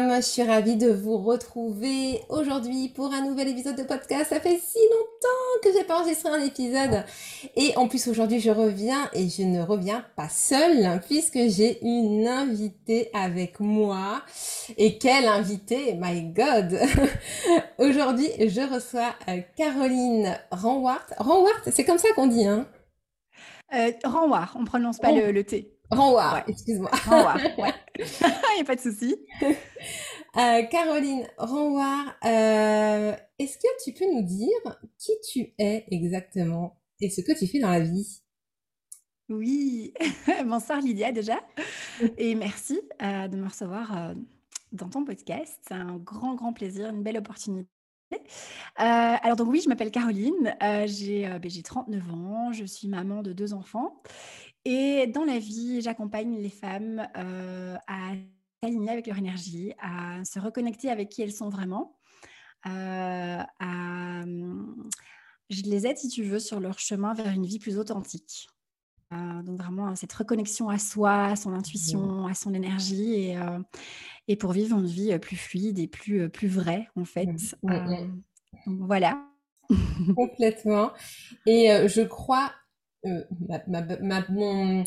je suis ravie de vous retrouver aujourd'hui pour un nouvel épisode de podcast. Ça fait si longtemps que j'ai pas enregistré un épisode. Et en plus aujourd'hui je reviens et je ne reviens pas seule puisque j'ai une invitée avec moi. Et quelle invitée, my god Aujourd'hui je reçois euh, Caroline Ranwart. Ranwart, c'est comme ça qu'on dit, hein? Euh, Ranwart, on prononce pas le, le T. Ranwart, excuse-moi. Ranwart, ouais. Il n'y a pas de souci. Euh, Caroline Renouard, euh, est-ce que tu peux nous dire qui tu es exactement et ce que tu fais dans la vie? Oui, bonsoir Lydia déjà, et merci euh, de me recevoir dans ton podcast. C'est un grand, grand plaisir, une belle opportunité. alors donc oui, je m'appelle Caroline, j'ai 39 ben, ans, je suis maman de deux enfants et dans la vie, j'accompagne les femmes à s'aligner avec leur énergie, à se reconnecter avec qui elles sont vraiment. Euh, à, je les aide, si tu veux, sur leur chemin vers une vie plus authentique. Euh, donc vraiment cette reconnexion à soi, à son intuition, à son énergie et, euh, et pour vivre une vie plus fluide et plus, plus vraie en fait. donc voilà. Complètement. Et je crois euh,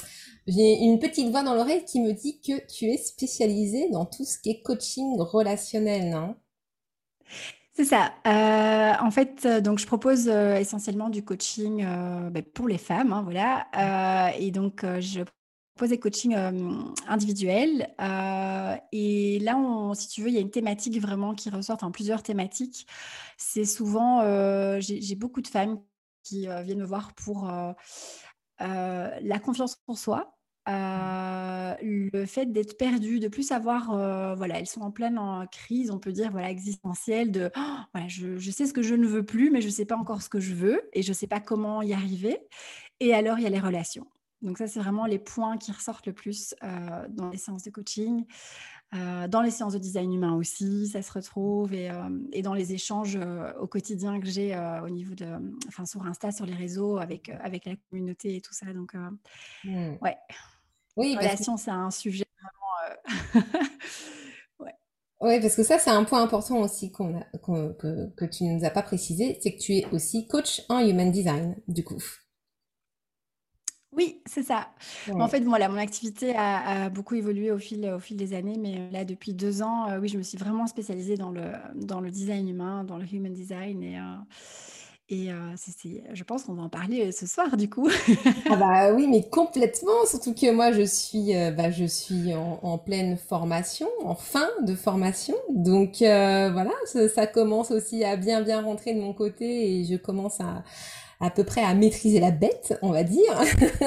j'ai une petite voix dans l'oreille qui me dit que tu es spécialisée dans tout ce qui est coaching relationnel, non c'est ça. Euh, en fait, euh, donc je propose essentiellement du coaching ben, pour les femmes, hein, voilà. et donc je propose des coachings individuels. et là, si tu veux, il y a une thématique vraiment qui ressort, enfin plusieurs thématiques. C'est souvent, j'ai beaucoup de femmes qui euh, viennent me voir pour euh, euh, la confiance en soi, le fait d'être perdu, de plus savoir, voilà, elles sont en pleine crise, on peut dire, voilà, existentielle, de, oh, je, je, sais ce que je ne veux plus, mais je ne sais pas encore ce que je veux et je ne sais pas comment y arriver. Et alors, il y a les relations. Donc ça, c'est vraiment les points qui ressortent le plus dans les séances de coaching. Euh, dans les séances de design humain aussi, ça se retrouve et, euh, dans les échanges euh, au quotidien que j'ai au niveau de, enfin sur Insta, sur les réseaux avec avec la communauté et tout ça. Donc mmh. ouais, oui, relation, c'est un sujet vraiment. Oui, parce que ça, c'est un point important aussi qu'on que, que tu ne nous as pas précisé, c'est que tu es aussi coach en human design, du coup. Oui, c'est ça. En fait, voilà, mon activité a, beaucoup évolué au fil, au fil des années, mais euh, là, depuis deux ans, euh, oui, je me suis vraiment spécialisée dans le, dans le design humain, dans le human design. Et, euh, et c'est, je pense qu'on va en parler ce soir, du coup. ah bah oui, mais complètement. Surtout que moi, je suis, bah, je suis en, pleine formation, en fin de formation. Donc voilà, ça, ça commence aussi à bien, bien rentrer de mon côté et je commence à à peu près à maîtriser la bête, on va dire.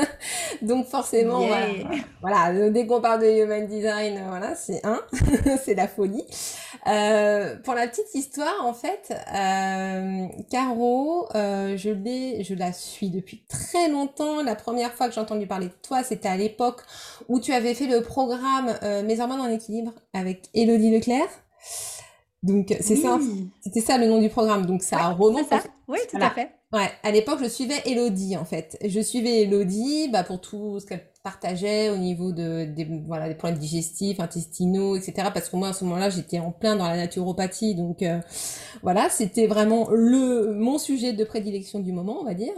Donc forcément, voilà, dès qu'on parle de human design, voilà, c'est un, c'est la folie. Euh, pour la petite histoire, en fait, euh, Caro, euh, je l'ai, je la suis depuis très longtemps. La première fois que j'ai entendu parler de toi, c'était à l'époque où tu avais fait le programme euh, Mes hormones en équilibre avec Elodie Leclerc. Donc c'est ça, c'était ça le nom du programme. Donc ça remonte. Ça. Oui, tout à fait. Ouais, à l'époque, je suivais Elodie, en fait. Je suivais Elodie bah, pour tout ce qu'elle partageait au niveau de, des, voilà, des problèmes digestifs, intestinaux, etc. Parce que moi, à ce moment-là, j'étais en plein dans la naturopathie. Donc, euh, voilà, c'était vraiment le mon sujet de prédilection du moment, on va dire.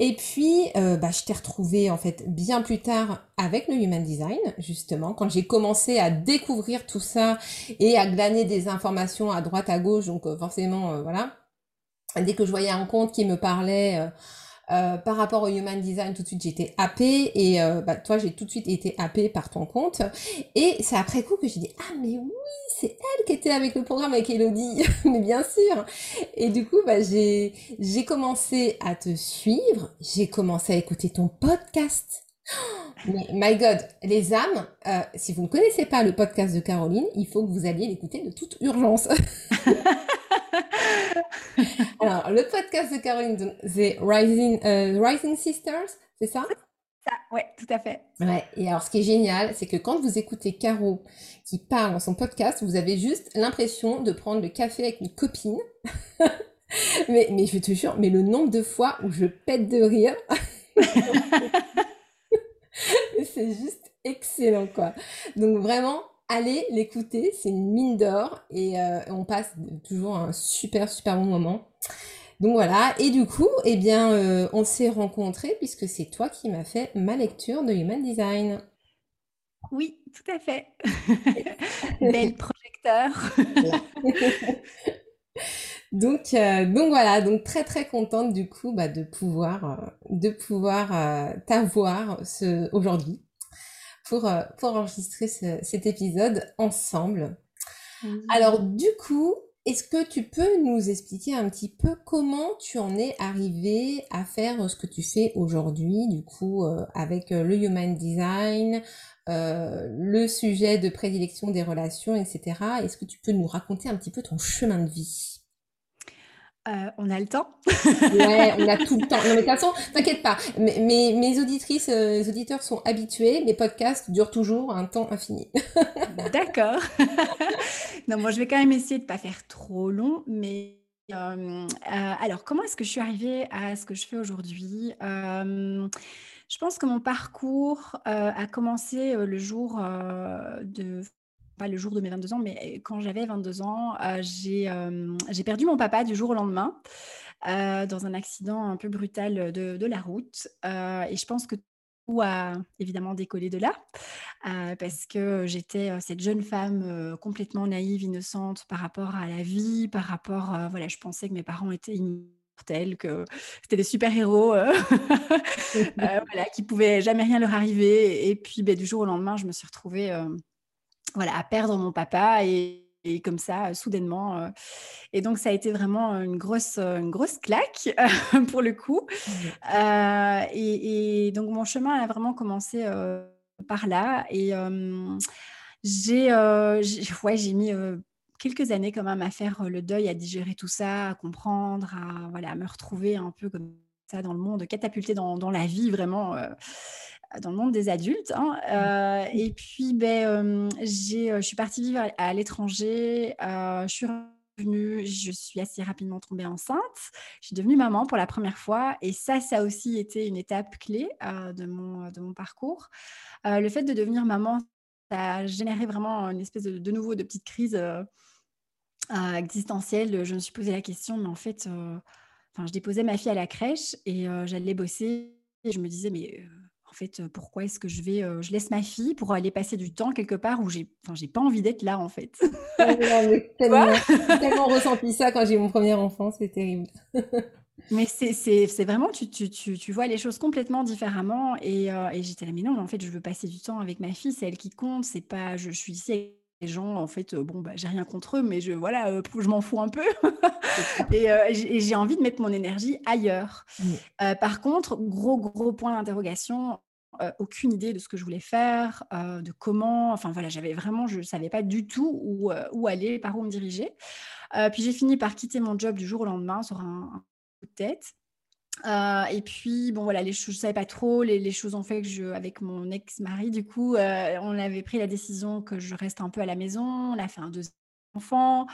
Et puis, euh, bah, je t'ai retrouvée, en fait, bien plus tard avec le Human Design, justement, quand j'ai commencé à découvrir tout ça et à glaner des informations à droite, à gauche. Donc, euh, forcément, voilà dès que je voyais un compte qui me parlait euh, par rapport au human design, tout de suite j'étais happée et euh, bah, toi j'ai tout de suite été happée par ton compte et c'est après coup que j'ai dit ah mais oui c'est elle qui était avec le programme avec Elodie. Mais bien sûr et du coup bah, j'ai j'ai commencé à te suivre. J'ai commencé à écouter ton podcast. Mais my God, les âmes, euh, si vous ne connaissez pas le podcast de Caroline, il faut que vous alliez l'écouter de toute urgence. Alors, le podcast de Caroline, c'est Rising, euh, Rising Sisters, c'est ça? Ça, ouais, tout à fait. Ouais, et alors ce qui est génial, c'est que quand vous écoutez Caro qui parle dans son podcast, vous avez juste l'impression de prendre le café avec une copine. mais, mais je te jure, mais le nombre de fois où je pète de rire, c'est juste excellent, quoi. Donc vraiment, allez l'écouter, c'est une mine d'or et euh, on passe toujours un super super bon moment. Donc voilà, et du coup, eh bien, euh, on s'est rencontrés puisque c'est toi qui m'as fait ma lecture de Human Design. Oui, tout à fait. Bel projecteur. donc, euh, donc voilà, donc très très contente du coup bah, de pouvoir, de pouvoir t'avoir aujourd'hui pour, euh, pour enregistrer cet épisode ensemble. Alors du coup, est-ce que tu peux nous expliquer un petit peu comment tu en es arrivé à faire ce que tu fais aujourd'hui, du coup, euh, avec euh, le Human Design, le sujet de prédilection des relations, etc. Est-ce que tu peux nous raconter un petit peu ton chemin de vie? Euh, on a le temps. ouais, on a tout le temps. Non, mais de toute façon, t'inquiète pas. Mes, mes, auditrices, euh, auditeurs sont habitués. Mes podcasts durent toujours un temps infini. D'accord. non, moi, je vais quand même essayer de pas faire trop long, mais euh, alors, comment est-ce que je suis arrivée à ce que je fais aujourd'hui? Je pense que mon parcours a commencé le jour de pas le jour de mes 22 ans, mais quand j'avais 22 ans, j'ai perdu mon papa du jour au lendemain dans un accident un peu brutal de, la route. et je pense que tout a évidemment décollé de là, parce que j'étais cette jeune femme complètement naïve, innocente par rapport à la vie, par rapport, voilà, je pensais que mes parents étaient immortels, que c'était des super-héros, voilà, qui pouvaient jamais rien leur arriver. Et puis, ben, du jour au lendemain, je me suis retrouvée voilà, à perdre mon papa et, comme ça, soudainement. Euh, et donc, ça a été vraiment une grosse, une grosse claque pour le coup. Euh, et, donc, mon chemin a vraiment commencé euh, par là. Et j'ai ouais, mis quelques années quand même à faire le deuil, à digérer tout ça, à comprendre, à, voilà, à me retrouver un peu comme ça dans le monde, catapulté dans, dans la vie vraiment dans le monde des adultes. Hein. Mmh. Euh, et puis, ben, je suis partie vivre à, l'étranger. je suis revenue, je suis assez rapidement tombée enceinte. Je suis devenue maman pour la première fois. Et ça, ça a aussi été une étape clé de, mon, de mon parcours. le fait de devenir maman, ça a généré vraiment une espèce de, de nouveau de petite crise existentielle. Je me suis posé la question, mais en fait, enfin, je déposais ma fille à la crèche et j'allais bosser. Et je me disais, mais en fait, pourquoi est-ce que je vais, je laisse ma fille pour aller passer du temps quelque part où j'ai, enfin, j'ai pas envie d'être là en fait. j'ai tellement, ressenti ça quand j'ai eu mon premier enfant, c'est terrible. mais c'est, vraiment, tu, tu, tu, vois les choses complètement différemment et, et j'étais là, mais non, en fait, je veux passer du temps avec ma fille, c'est elle qui compte, c'est pas, je, suis ici les gens, en fait, bon, bah, j'ai rien contre eux, mais je, voilà, je m'en fous un peu. et, j'ai envie de mettre mon énergie ailleurs. par contre, gros, gros point d'interrogation, aucune idée de ce que je voulais faire, de comment. Enfin voilà, j'avais vraiment, je ne savais pas du tout où, où, aller, par où me diriger. puis j'ai fini par quitter mon job du jour au lendemain sur un, coup de tête. Et puis, bon, voilà, les choses, je ne savais pas trop. Les, choses ont fait que, je, avec mon ex-mari, du coup, on avait pris la décision que je reste un peu à la maison. On a fait un deuxième enfant.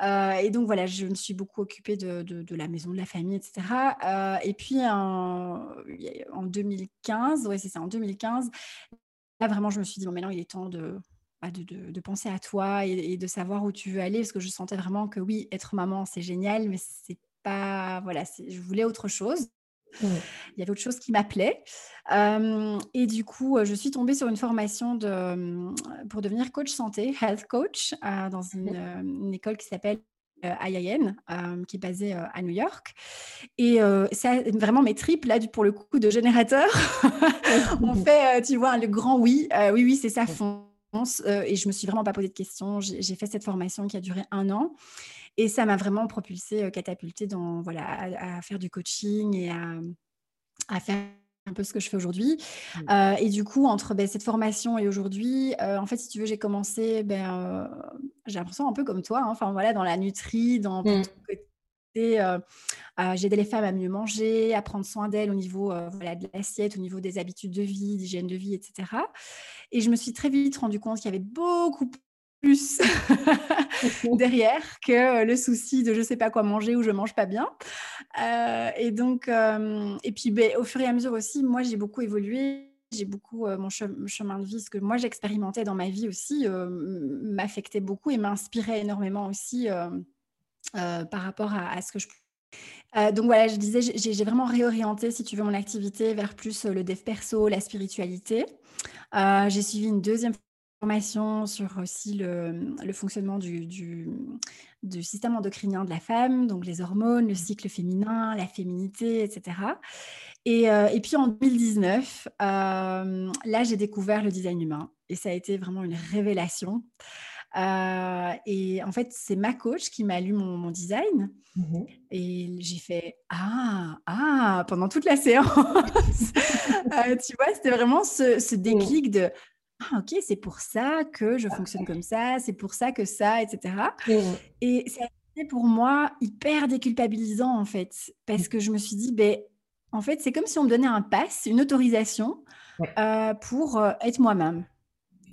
et donc voilà, je me suis beaucoup occupée de, la maison, de la famille, etc. et puis en, en 2015, ouais c'est ça, en 2015, là vraiment je me suis dit, bon maintenant il est temps bah, de, de, penser à toi et, de savoir où tu veux aller, parce que je sentais vraiment que oui, être maman c'est génial, mais c'est pas, voilà, je voulais autre chose. Il y avait autre chose qui m'appelait. et du coup, je suis tombée sur une formation de, pour devenir coach santé, health coach, dans une, école qui s'appelle IIN, qui est basée à New York. Et c'est vraiment mes tripes, là, pour le coup, de générateur. On fait, tu vois, le grand oui. oui, oui, c'est ça, fonce. et je me suis vraiment pas posé de questions. J'ai fait cette formation qui a duré un an. Et ça m'a vraiment propulsée, catapultée dans, voilà, à, faire du coaching et à, à faire un peu ce que je fais aujourd'hui. Mmh. Euh, et du coup, entre ben, cette formation et aujourd'hui, euh, en fait, si tu veux, j'ai commencé, ben, euh, j'ai l'impression un peu comme toi, hein, enfin voilà, dans la nutrie, dans mmh. côté. J'aider les femmes à mieux manger, à prendre soin d'elles au niveau voilà, de l'assiette, au niveau des habitudes de vie, d'hygiène de vie, etc. Et je me suis très vite rendu compte qu'il y avait beaucoup plus derrière que le souci de je sais pas quoi manger ou je mange pas bien. Euh, et donc, euh, et puis ben, au fur et à mesure aussi, moi j'ai beaucoup évolué. J'ai beaucoup euh, mon chemin de vie, ce que moi j'expérimentais dans ma vie aussi, m'affectait beaucoup et m'inspirait énormément aussi par rapport à, à, ce que je donc voilà, je disais, j'ai vraiment réorienté, si tu veux, mon activité vers plus le dev perso, la spiritualité. j'ai suivi une deuxième sur aussi le, le fonctionnement du, du, du, système endocrinien de la femme, donc les hormones, le cycle féminin, la féminité, etc. Et, euh, et puis en 2019, euh, là, j'ai découvert le design humain et ça a été vraiment une révélation. Euh, et en fait, c'est ma coach qui m'a lu mon, mon design. Mmh et j'ai fait Ah, ah, pendant toute la séance. tu vois, c'était vraiment ce, ce mmh. déclic de ah, ok, c'est pour ça que je fonctionne comme ça, c'est pour ça que ça, etc. Et c'est pour moi hyper déculpabilisant en fait, parce mmh. que je me suis dit, ben, en fait, c'est comme si on me donnait un pass, une autorisation euh, pour euh, être moi-même.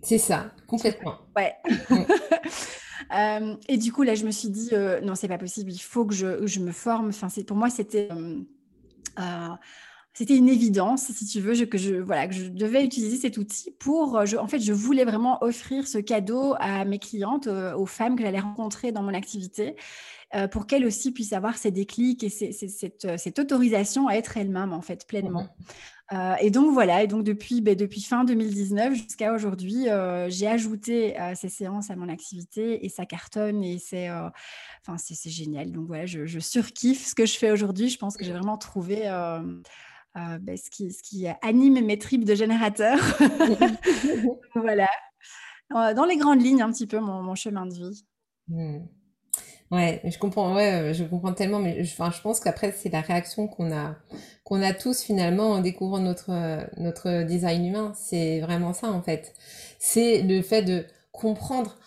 C'est ça, complètement. Ouais. Mmh. Euh, et du coup, là, je me suis dit, non, c'est pas possible, il faut que je, je me forme. Enfin, pour moi, c'était c'était une évidence, si tu veux, que, je, voilà, que je devais utiliser cet outil pour, euh, je, en fait, je voulais vraiment offrir ce cadeau à mes clientes, euh, aux femmes que j'allais rencontrer dans mon activité, euh, pour qu'elles aussi puissent avoir ces déclics et cette, autorisation à être elles-mêmes, en fait, pleinement. Mmh. et donc voilà, et donc depuis, ben, depuis fin 2019 jusqu'à aujourd'hui, j'ai ajouté ces séances à mon activité et ça cartonne et c'est, enfin c'est, génial. Donc voilà, je, je, surkiffe ce que je fais aujourd'hui. Je pense que j'ai vraiment trouvé euh, ben, ce, qui, ce, qui, anime mes tripes de générateur. voilà. Dans les grandes lignes, un petit peu mon, chemin de vie. Hmm. Ouais, je comprends, ouais, je comprends tellement, mais je, enfin, je pense qu'après, c'est la réaction qu'on a, qu'on a tous finalement en découvrant notre, notre design humain. C'est vraiment ça, en fait. C'est le fait de comprendre,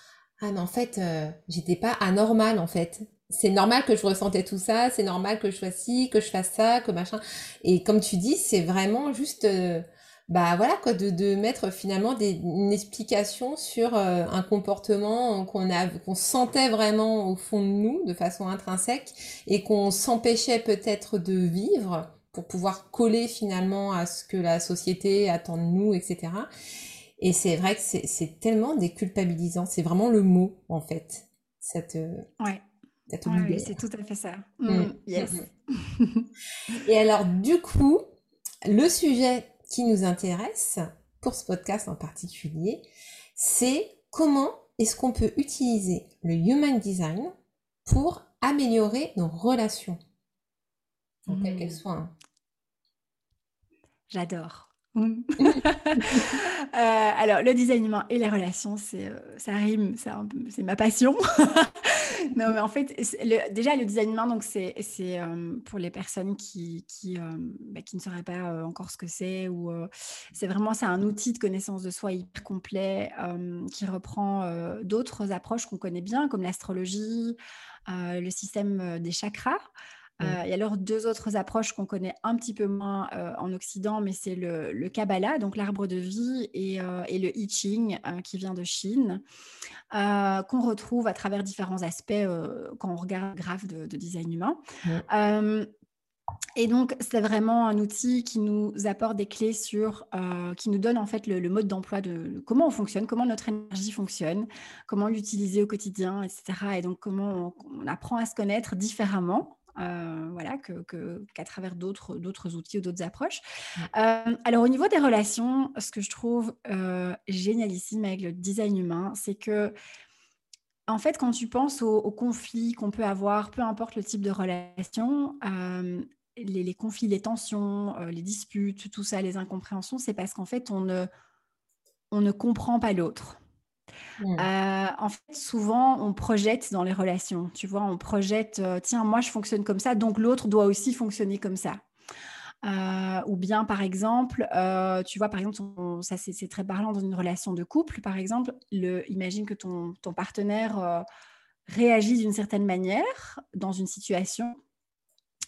ah, mais en fait, euh, j'étais pas anormal, en fait c'est normal que je ressentais tout ça, c'est normal que je sois ci, que je fasse ça, que machin. Et comme tu dis, c'est vraiment juste, euh, bah voilà quoi, de, de mettre finalement des, une explication sur euh, un comportement qu'on a, qu'on sentait vraiment au fond de nous, de façon intrinsèque, et qu'on s'empêchait peut-être de vivre pour pouvoir coller finalement à ce que la société attend de nous, etc. Et c'est vrai que c'est tellement déculpabilisant, c'est vraiment le mot en fait. Cette, oui, c'est tout à fait ça. Mm, mm, yes. Mm, Et alors, du coup, le sujet qui nous intéresse pour ce podcast en particulier, c'est comment est-ce qu'on peut utiliser le human design pour améliorer nos relations, quelles qu'elles soient. Hein. J'adore. Euh, alors, le design humain et les relations, c'est, euh, ça rime, c'est, ma passion. non, mais en fait, déjà, le design humain, donc, c'est, euh, pour les personnes qui, qui, bah, qui ne sauraient pas encore ce que c'est, ou c'est vraiment un outil de connaissance de soi hyper complet qui reprend d'autres approches qu'on connaît bien, comme l'astrologie, le système des chakras. Euh, il y a alors deux autres approches qu'on connaît un petit peu moins euh, en Occident, mais c'est le, Kabbalah, donc l'arbre de vie, et, euh, le I Ching, qui vient de Chine, qu'on retrouve à travers différents aspects quand on regarde le graphe de, design humain. et donc, c'est vraiment un outil qui nous apporte des clés sur, qui nous donne en fait le, mode d'emploi de, comment on fonctionne, comment notre énergie fonctionne, comment l'utiliser au quotidien, etc. Et donc, comment on apprend à se connaître différemment euh, voilà, qu'à travers d'autres outils ou d'autres approches. Euh, alors au niveau des relations, ce que je trouve euh, génialissime avec le design humain, c'est que en fait, quand tu penses aux, conflits qu'on peut avoir, peu importe le type de relation, euh, les, conflits, les tensions, les disputes, tout ça, les incompréhensions, c'est parce qu'en fait, on ne, on ne comprend pas l'autre. Mmh. Euh, en fait, souvent, on projette dans les relations. Tu vois, on projette, tiens, moi, je fonctionne comme ça, donc l'autre doit aussi fonctionner comme ça. Euh, ou bien, par exemple, euh, tu vois, par exemple, ça c'est très parlant dans une relation de couple, par exemple, le, imagine que ton, ton partenaire euh, réagit d'une certaine manière dans une situation.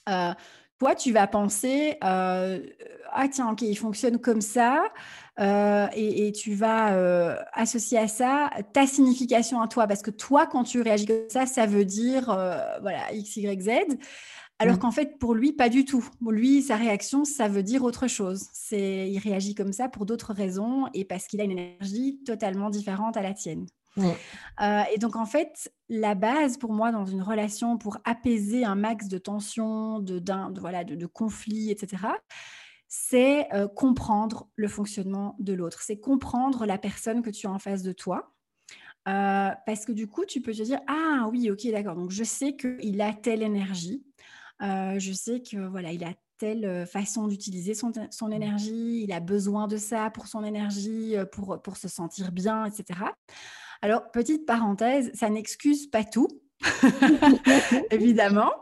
toi, tu vas penser, ah tiens, ok, il fonctionne comme ça, et, et, tu vas associer à ça ta signification à toi, parce que toi, quand tu réagis comme ça, ça veut dire, voilà, X, Y, Z. Alors mmh. qu'en fait, pour lui, pas du tout. Pour lui, sa réaction, ça veut dire autre chose. C'est, il réagit comme ça pour d'autres raisons et parce qu'il a une énergie totalement différente à la tienne. Mmh. Euh, et donc, en fait, la base pour moi dans une relation pour apaiser un max de tension, de, voilà, de, conflits, etc., c'est euh, comprendre le fonctionnement de l'autre. C'est comprendre la personne que tu as en face de toi. Euh, parce que du coup, tu peux te dire, ah oui, ok, d'accord, donc je sais qu'il a telle énergie, euh, je sais que voilà, il a telle façon d'utiliser son, son, énergie, il a besoin de ça pour son énergie, pour, pour se sentir bien, etc. Alors, petite parenthèse, ça n'excuse pas tout. évidemment.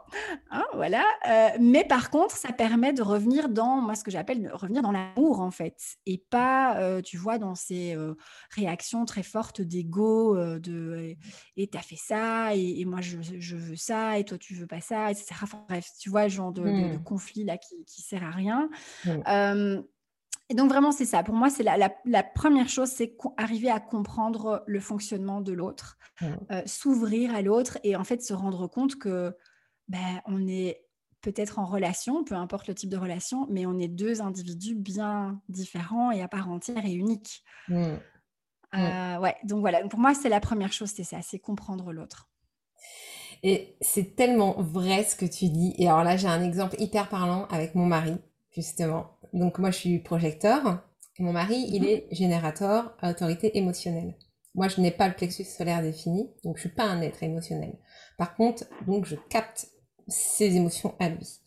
Hein, voilà. Euh, mais par contre, ça permet de revenir dans, moi, ce que j'appelle revenir dans l'amour, en fait. Et pas, euh, tu vois, dans ces euh, réactions très fortes d'ego, de et t'as fait ça, et, moi, je, veux ça, et toi, tu veux pas ça, etc. bref, tu vois, genre de, mmh. conflit là qui, qui sert à rien. Mmh. Et donc vraiment, c'est ça. Pour moi, c'est la, première chose, c'est arriver à comprendre le fonctionnement de l'autre, mmh. euh, s'ouvrir à l'autre et en fait se rendre compte que ben, on est peut-être en relation, peu importe le type de relation, mais on est deux individus bien différents et à part entière et uniques. Mmh. Mmh. Euh, ouais, donc voilà. Pour moi, c'est la première chose, c'est ça, c'est comprendre l'autre. Et c'est tellement vrai ce que tu dis. Et alors là, j'ai un exemple hyper parlant avec mon mari, justement donc moi je suis projecteur et mon mari il mhm. est générateur autorité émotionnelle. Moi je n'ai pas le plexus solaire défini, donc je suis pas un être émotionnel. Par contre, donc je capte ses émotions à lui.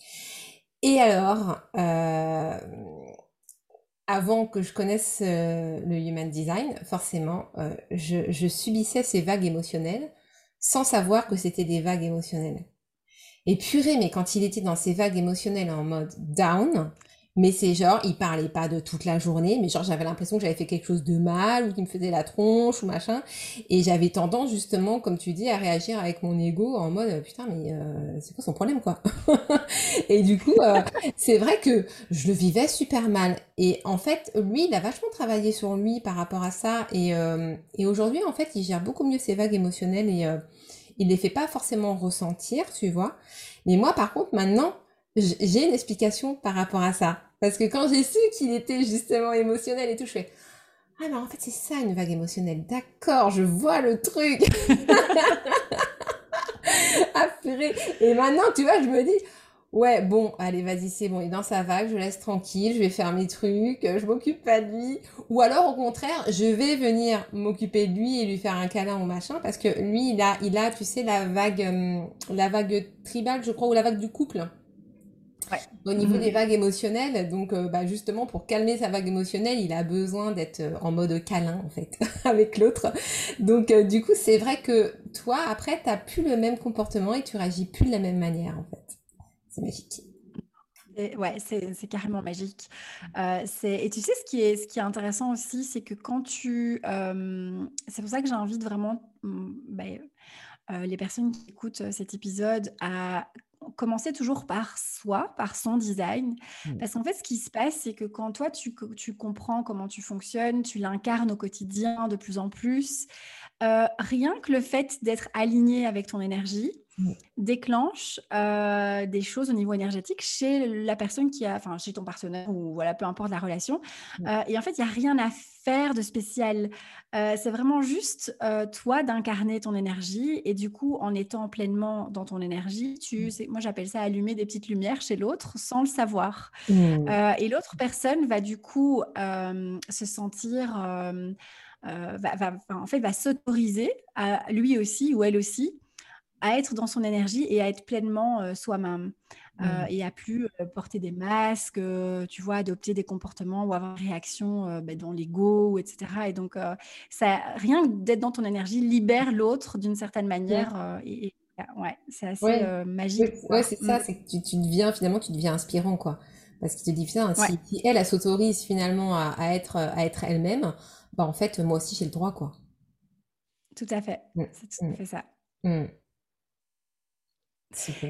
Et alors, euh, avant que je connaisse euh, le human design, forcément, euh, je, je subissais ces vagues émotionnelles sans savoir que c'était des vagues émotionnelles. Et purée, mais quand il était dans ces vagues émotionnelles en mode down, mais c'est genre, il parlait pas de toute la journée, mais genre j'avais l'impression que j'avais fait quelque chose de mal ou qu'il me faisait la tronche ou machin. Et j'avais tendance justement, comme tu dis, à réagir avec mon ego en mode putain mais euh, c'est quoi son problème quoi? et du coup, euh, c'est vrai que je le vivais super mal. Et en fait, lui, il a vachement travaillé sur lui par rapport à ça. Et, euh, et aujourd'hui, en fait, il gère beaucoup mieux ses vagues émotionnelles et il les fait pas forcément ressentir, tu vois. Mais moi, par contre, maintenant, j'ai une explication par rapport à ça. Parce que quand j'ai su qu'il était justement émotionnel et tout, je fais Ah, mais en fait, c'est ça une vague émotionnelle. D'accord, je vois le truc. ah, Et maintenant, tu vois, je me dis Ouais, bon, allez, vas-y, c'est bon, il est dans sa vague, je laisse tranquille, je vais faire mes trucs, je m'occupe pas de lui. Ou alors, au contraire, je vais venir m'occuper de lui et lui faire un câlin ou machin, parce que lui, il a, il a, tu sais, la vague, euh, la vague tribale, je crois, ou la vague du couple au niveau des vagues émotionnelles. Donc, euh, bah, justement, pour calmer sa vague émotionnelle, il a besoin d'être euh, en mode câlin, en fait, avec l'autre. Donc, euh, du coup, c'est vrai que toi, après, t'as plus le même comportement et tu réagis plus de la même manière, en fait. C'est magique. Et ouais, c'est carrément magique. et tu sais, ce qui est, ce qui est intéressant aussi, c'est que quand tu... c'est pour ça que j'invite vraiment mm, ben, les personnes qui écoutent cet épisode à commencer toujours par soi, par son design. Mmh. Parce qu'en fait, ce qui se passe, c'est que quand toi, tu, tu comprends comment tu fonctionnes, tu l'incarnes au quotidien de plus en plus, euh, rien que le fait d'être aligné avec ton énergie, mmh. déclenche euh, des choses au niveau énergétique chez la personne qui a, enfin chez ton partenaire ou voilà, peu importe la relation. Mmh. Euh, et en fait, il n'y a rien à faire de spécial. C'est vraiment juste toi d'incarner ton énergie et du coup, en étant pleinement dans ton énergie, tu, mmh. moi j'appelle ça allumer des petites lumières chez l'autre sans le savoir. et l'autre personne va du coup se sentir va, en fait, va s'autoriser à lui aussi ou elle aussi à être dans son énergie et à être pleinement soi-même. Mmh. et à plus porter des masques, tu vois, adopter des comportements ou avoir des réactions bah, dans l'ego, etc. Et donc, ça, rien d'être dans ton énergie libère l'autre d'une certaine manière. et, ouais, c'est assez magique. Ouais, c'est ça, mmh. c'est que tu, tu, deviens finalement, tu deviens inspirant, quoi. Parce qu'il te dit, putain, si, elle, elle s'autorise finalement à, être, à être elle-même, bah en fait, moi aussi, j'ai le droit, quoi. Tout à fait, mmh. c'est tout à fait ça.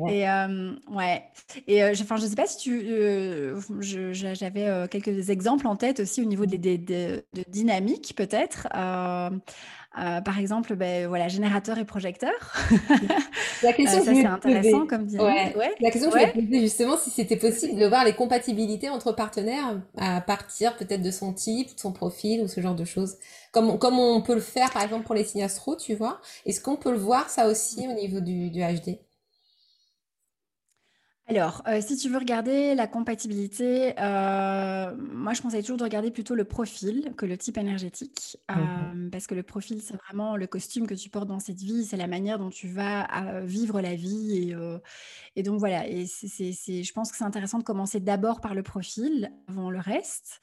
Et euh, ouais. Et euh, je, je sais pas si tu, euh, j'avais quelques exemples en tête aussi au niveau des, des, de dynamique peut-être. par exemple, ben, voilà, générateur et projecteur. La question ça c'est intéressant comme dynamique. Ouais. La question que je voulais poser justement si c'était possible de voir les compatibilités entre partenaires à partir peut-être de son type, de son profil ou ce genre de choses. Comme, comme on peut le faire par exemple pour les signes astro, tu vois. Est-ce qu'on peut le voir ça aussi au niveau du, du HD? Alors, euh, si tu veux regarder la compatibilité, euh, moi je conseille toujours de regarder plutôt le profil que le type énergétique, mmh euh, parce que le profil, c'est vraiment le costume que tu portes dans cette vie, c'est la manière dont tu vas vivre la vie. Et, donc voilà, et c'est, je pense que c'est intéressant de commencer d'abord par le profil avant le reste.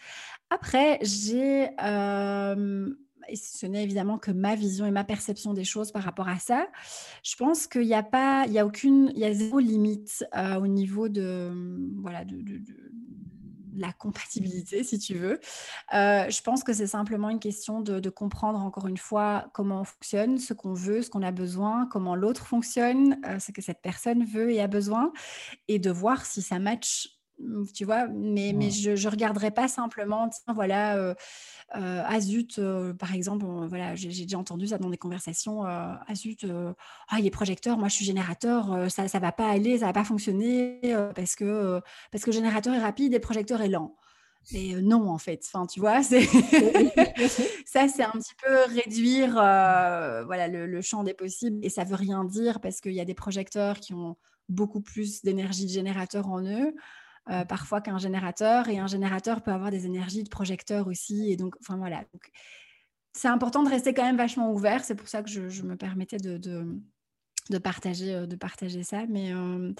Après, j'ai et ce n'est évidemment que ma vision et ma perception des choses par rapport à ça. Je pense qu'il n'y a pas, il y a aucune, il y a zéro limite euh, au niveau de, voilà, de, la compatibilité, si tu veux. Euh, je pense que c'est simplement une question de, comprendre encore une fois comment on fonctionne, ce qu'on veut, ce qu'on a besoin, comment l'autre fonctionne, euh, ce que cette personne veut et a besoin, et de voir si ça match tu vois, mais, mais je ne regarderai pas simplement, tiens, voilà, euh, euh, Azut, euh, par exemple, voilà, j'ai déjà entendu ça dans des conversations, Azut, ah, il est projecteur, moi je suis générateur, ça ne va pas aller, ça ne va pas fonctionner parce, que, parce que le générateur est rapide et le projecteur est lent. Mais non, en fait, enfin, tu vois, c'est ça, c'est un petit peu réduire voilà, le, le, champ des possibles et ça veut rien dire parce qu'il y a des projecteurs qui ont beaucoup plus d'énergie de générateur en eux. Euh, parfois qu'un générateur. Et un générateur peut avoir des énergies de projecteur aussi. Et donc, enfin voilà. c'est important de rester quand même vachement ouvert. C'est pour ça que je, me permettais de, de, partager, euh, de partager ça. Mais euh,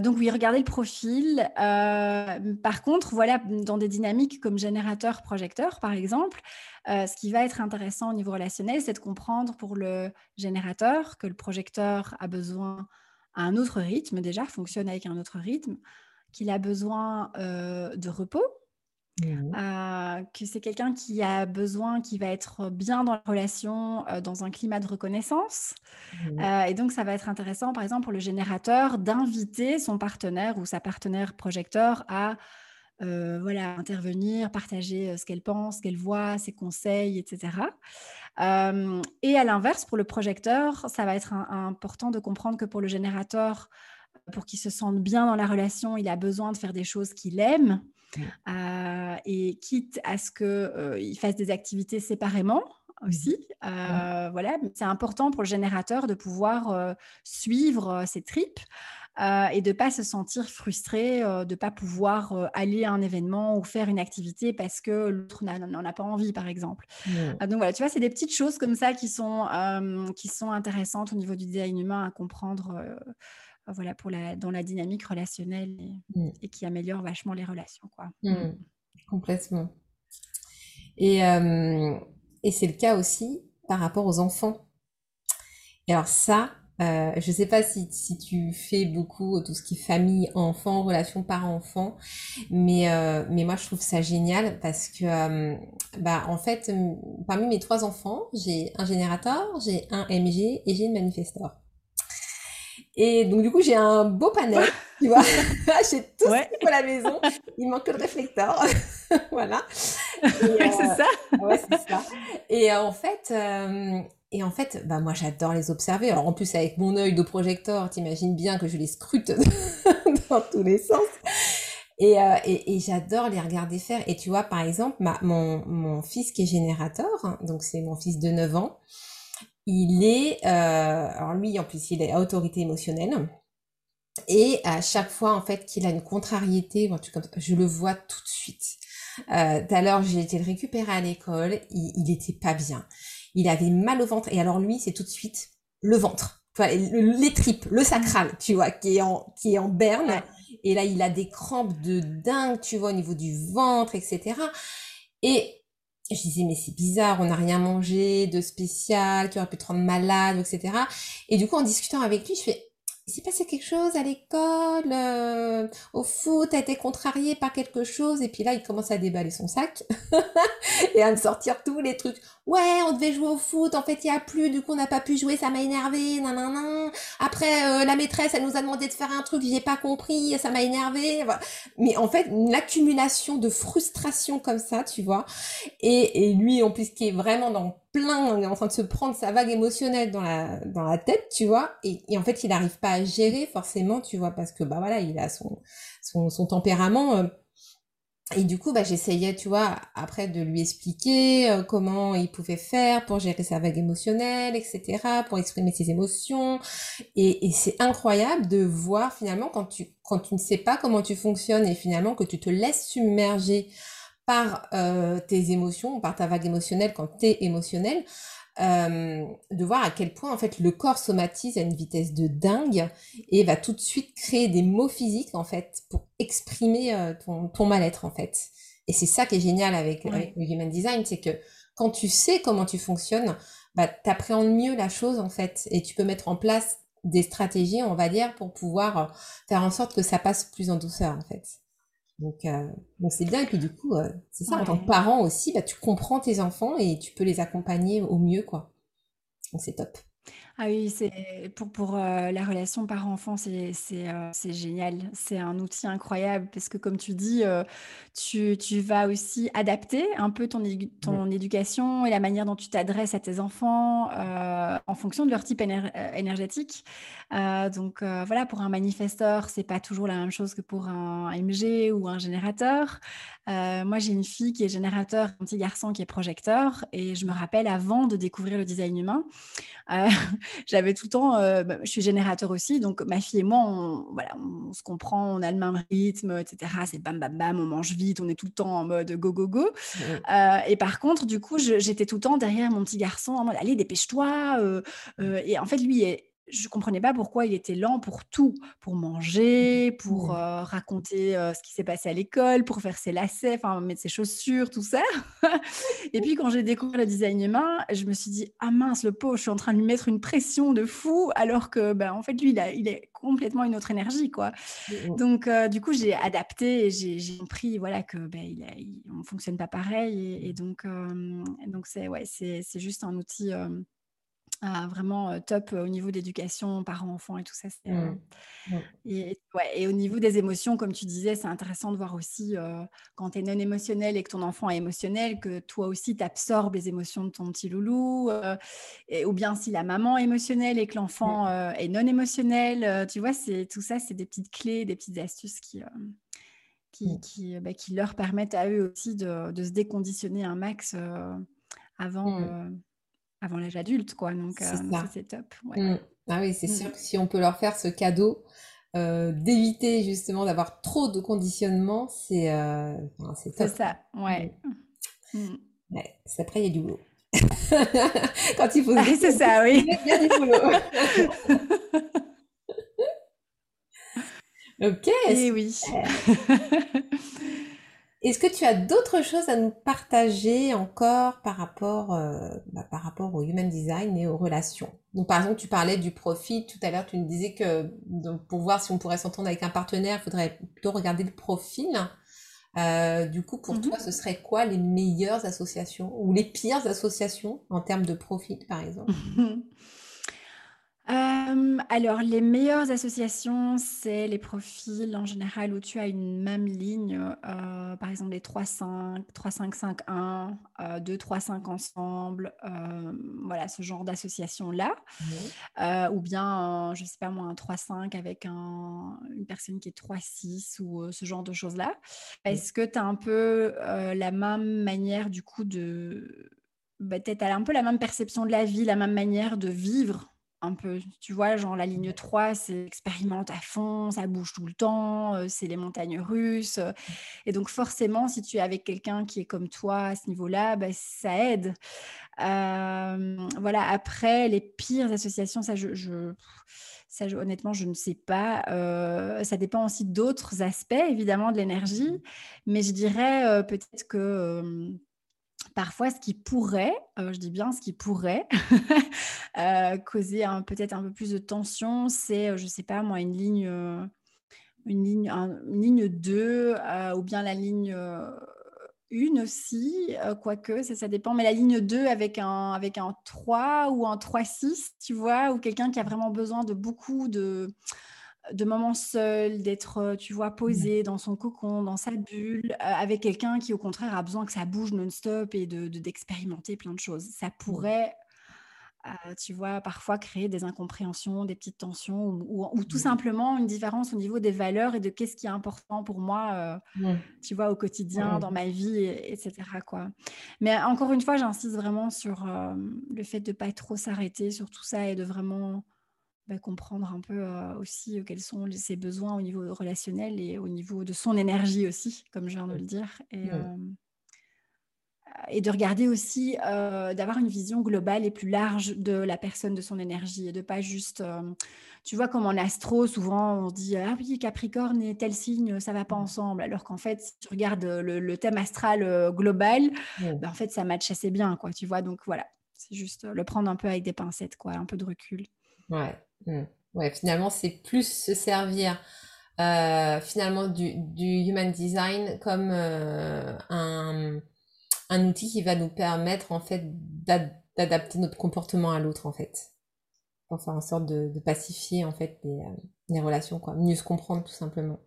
donc oui, regardez le profil. par contre, voilà, dans des dynamiques comme générateur-projecteur, par exemple, ce qui va être intéressant au niveau relationnel, c'est de comprendre pour le générateur que le projecteur a besoin à un autre rythme déjà, fonctionne avec un autre rythme qu'il a besoin de repos, mmh que c'est quelqu'un qui a besoin, qui va être bien dans la relation, dans un climat de reconnaissance. Mmh et donc, ça va être intéressant, par exemple, pour le générateur, d'inviter son partenaire ou sa partenaire projecteur à voilà, intervenir, partager ce qu'elle pense, ce qu'elle voit, ses conseils, etc. et à l'inverse, pour le projecteur, ça va être important de comprendre que pour le générateur, pour qu'il se sente bien dans la relation, il a besoin de faire des choses qu'il aime. Euh, et quitte à ce qu'il euh, fasse des activités séparément aussi. Euh, voilà, c'est important pour le générateur de pouvoir suivre ses tripes. et de ne pas se sentir frustré, de ne pas pouvoir aller à un événement ou faire une activité parce que l'autre n'en a pas envie, par exemple. donc voilà, tu vois, c'est des petites choses comme ça qui sont, qui sont intéressantes au niveau du design humain à comprendre voilà, pour la, dans la dynamique relationnelle et, mmh. qui améliore vachement les relations. Quoi. Mmh. Mmh. Complètement. Et, euh, et c'est le cas aussi par rapport aux enfants. Et alors ça, euh, je ne sais pas si, si, tu fais beaucoup tout ce qui est famille, enfant, relation parent-enfant, mais, euh, mais moi je trouve ça génial parce que, bah, en fait, parmi mes trois enfants, j'ai un générateur, j'ai un MG et j'ai une manifestor. Et donc, du coup, j'ai un beau panel, tu vois. j'ai tout ce qu'il faut à la maison. Il manque que le réflecteur. voilà. c'est euh, ça. ouais, c'est ça. Et euh, en fait, euh, et en fait, bah, moi, j'adore les observer. Alors, en plus, avec mon œil de projecteur, t'imagines bien que je les scrute dans tous les sens. Et, et, et j'adore les regarder faire. Et tu vois, par exemple, ma, mon, mon fils qui est générateur, hein, donc c'est mon fils de 9 ans, il est, euh, alors lui en plus il est à autorité émotionnelle, et à chaque fois en fait qu'il a une contrariété, je le vois tout de suite. Euh, tout à l'heure, j'ai été le récupérer à l'école. Il, il était pas bien. Il avait mal au ventre. Et alors lui, c'est tout de suite le ventre. les tripes, le sacral, tu vois, qui est en, qui est en berne. Et là, il a des crampes de dingue, tu vois, au niveau du ventre, etc. Et je disais, mais c'est bizarre, on n'a rien mangé de spécial, qui aurait pu te rendre malade, etc. Et du coup, en discutant avec lui, je fais, il s'est passé quelque chose à l'école, euh, au foot, a été contrarié par quelque chose, et puis là, il commence à déballer son sac et à me sortir tous les trucs. Ouais, on devait jouer au foot, en fait, il y a plus, du coup, on n'a pas pu jouer, ça m'a énervé, nan, Après, euh, la maîtresse, elle nous a demandé de faire un truc, j'ai pas compris, ça m'a énervé. Mais en fait, une accumulation de frustration comme ça, tu vois. Et, et lui, en plus, qui est vraiment dans plein, on est en train de se prendre sa vague émotionnelle dans la, dans la tête, tu vois, et, en fait, il n'arrive pas à gérer forcément, tu vois, parce que, bah voilà, il a son, son, son tempérament. Euh, et du coup, bah, j'essayais, tu vois, après de lui expliquer euh, comment il pouvait faire pour gérer sa vague émotionnelle, etc., pour exprimer ses émotions. Et, c'est incroyable de voir finalement quand tu, quand tu ne sais pas comment tu fonctionnes et finalement que tu te laisses submerger par euh, tes émotions, par ta vague émotionnelle quand tu es émotionnel, euh, de voir à quel point en fait le corps somatise à une vitesse de dingue et va tout de suite créer des mots physiques en fait pour exprimer euh, ton, mal-être en fait. Et c'est ça qui est génial avec, le human design, c'est que quand tu sais comment tu fonctionnes, bah, tu appréhendes mieux la chose en fait et tu peux mettre en place des stratégies, on va dire, pour pouvoir faire en sorte que ça passe plus en douceur en fait. Donc, euh, donc c'est bien. Et puis du coup, euh, c'est ça, en tant que parent aussi, bah, tu comprends tes enfants et tu peux les accompagner au mieux, quoi. Donc c'est top. Ah oui, c'est pour, pour euh, la relation parent-enfant, c'est euh, c'est génial. C'est un outil incroyable parce que, comme tu dis, euh, tu, tu vas aussi adapter un peu ton, ton éducation et la manière dont tu t'adresses à tes enfants en fonction de leur type énergétique. donc voilà, pour un manifesteur, c'est pas toujours la même chose que pour un MG ou un générateur. Moi, j'ai une fille qui est générateur, un petit garçon qui est projecteur, et je me rappelle avant de découvrir le design humain, j'avais tout le temps, euh, bah, je suis générateur aussi, donc ma fille et moi, on, voilà, on, se comprend, on a le même rythme, etc. C'est bam, bam, bam, on mange vite, on est tout le temps en mode go, go, go. Euh, et par contre, du coup, j'étais tout le temps derrière mon petit garçon en mode allez, dépêche-toi. Euh, et en fait, lui est je comprenais pas pourquoi il était lent pour tout, pour manger, pour euh, raconter euh, ce qui s'est passé à l'école, pour faire ses lacets, enfin mettre ses chaussures, tout ça. et puis quand j'ai découvert le design humain, je me suis dit ah mince le pauvre, je suis en train de lui mettre une pression de fou, alors que ben en fait lui il, a, il est complètement une autre énergie quoi. Donc euh, du coup j'ai adapté et j'ai compris voilà que ben il, on fonctionne pas pareil et, donc donc c'est ouais c'est juste un outil ah, vraiment top au niveau d'éducation, parents-enfants et tout ça. Mmh. Mmh. Et, ouais, et, au niveau des émotions, comme tu disais, c'est intéressant de voir aussi quand tu es non émotionnel et que ton enfant est émotionnel, que toi aussi tu absorbes les émotions de ton petit loulou. et, ou bien si la maman est émotionnelle et que l'enfant est non émotionnel. tu vois, c'est tout ça, c'est des petites clés, des petites astuces qui, qui, mmh. qui, bah, qui, leur permettent à eux aussi de, de se déconditionner un max avant avant l'âge adulte, quoi. Donc, euh, c'est top. Mmh. Ah oui, c'est mmh. sûr que si on peut leur faire ce cadeau euh, d'éviter justement d'avoir trop de conditionnement, c'est euh, top. C'est ça, ouais. Mmh. ouais. Après, il y a du boulot. Quand il faut se c'est ça, oui. Il y a du boulot. ok. Et eh oui. Est-ce que tu as d'autres choses à nous partager encore par rapport, euh, bah, par rapport au human design et aux relations? Donc, par exemple, tu parlais du profil. Tout à l'heure, tu nous disais que pour voir si on pourrait s'entendre avec un partenaire, il faudrait plutôt regarder le profil. Euh, du coup, pour toi, mm-hmm. ce serait quoi les meilleures associations ou les pires associations en termes de profil, par exemple? Euh, alors, les meilleures associations, c'est les profils en général où tu as une même ligne, euh, par exemple les 3-5, 3-5-5-1, 2-3-5 ensemble, euh, voilà, ce genre d'association-là. ou bien, je ne sais pas moi, un 3-5 avec une personne qui est 3-6 ou ce genre de choses-là. Est-ce que tu as un peu la même manière du coup de... Bah, peut-être un peu la même perception de la vie, la même manière de vivre un peu. Tu vois, genre la ligne 3, c'est expérimente à fond, ça bouge tout le temps, c'est les montagnes russes. Euh. et donc forcément, si tu es avec quelqu'un qui est comme toi à ce niveau-là, bah, ça aide. voilà, après, les pires associations, ça, je, ça, honnêtement, je ne sais pas. ça dépend aussi d'autres aspects, évidemment, de l'énergie. Mais je dirais peut-être que parfois ce qui pourrait, je dis bien ce qui pourrait, causer peut-être un peu plus de tension, c'est, je ne sais pas moi, une ligne 2 ou bien la ligne 1 aussi, quoique, ça, ça dépend, mais la ligne 2 avec un, avec un 3 ou un 3-6, tu vois, ou quelqu'un qui a vraiment besoin de beaucoup de de moments seuls, d'être, euh, tu vois, posé dans son cocon, dans sa bulle, euh, avec quelqu'un qui, au contraire, a besoin que ça bouge non-stop et de, d'expérimenter plein de choses. Ça pourrait, euh, tu vois, parfois créer des incompréhensions, des petites tensions ou, tout simplement une différence au niveau des valeurs et de qu'est-ce qui est important pour moi, tu vois, au quotidien, dans ma vie, etc. Quoi. Mais encore une fois, j'insiste vraiment sur le fait de ne pas trop s'arrêter sur tout ça et de vraiment bah, comprendre un peu aussi quels sont ses besoins au niveau relationnel et au niveau de son énergie aussi, comme je viens de le dire. Et, et de regarder aussi, d'avoir une vision globale et plus large de la personne, de son énergie, et de pas juste, tu vois, comme en astro, souvent on dit ah oui Capricorne et tel signe, ça va pas mmh. ensemble, alors qu'en fait, si tu regardes le, thème astral global, bah, en fait ça match assez bien, quoi, tu vois. Donc voilà, c'est juste le prendre un peu avec des pincettes, quoi, un peu de recul. Ouais. Mm. Ouais, finalement, c'est plus se servir euh, finalement du, human design comme euh, un, outil qui va nous permettre en fait d'adapter notre comportement à l'autre en fait. Pour faire en sorte de, pacifier en fait les, euh, les, relations quoi. Mieux se comprendre tout simplement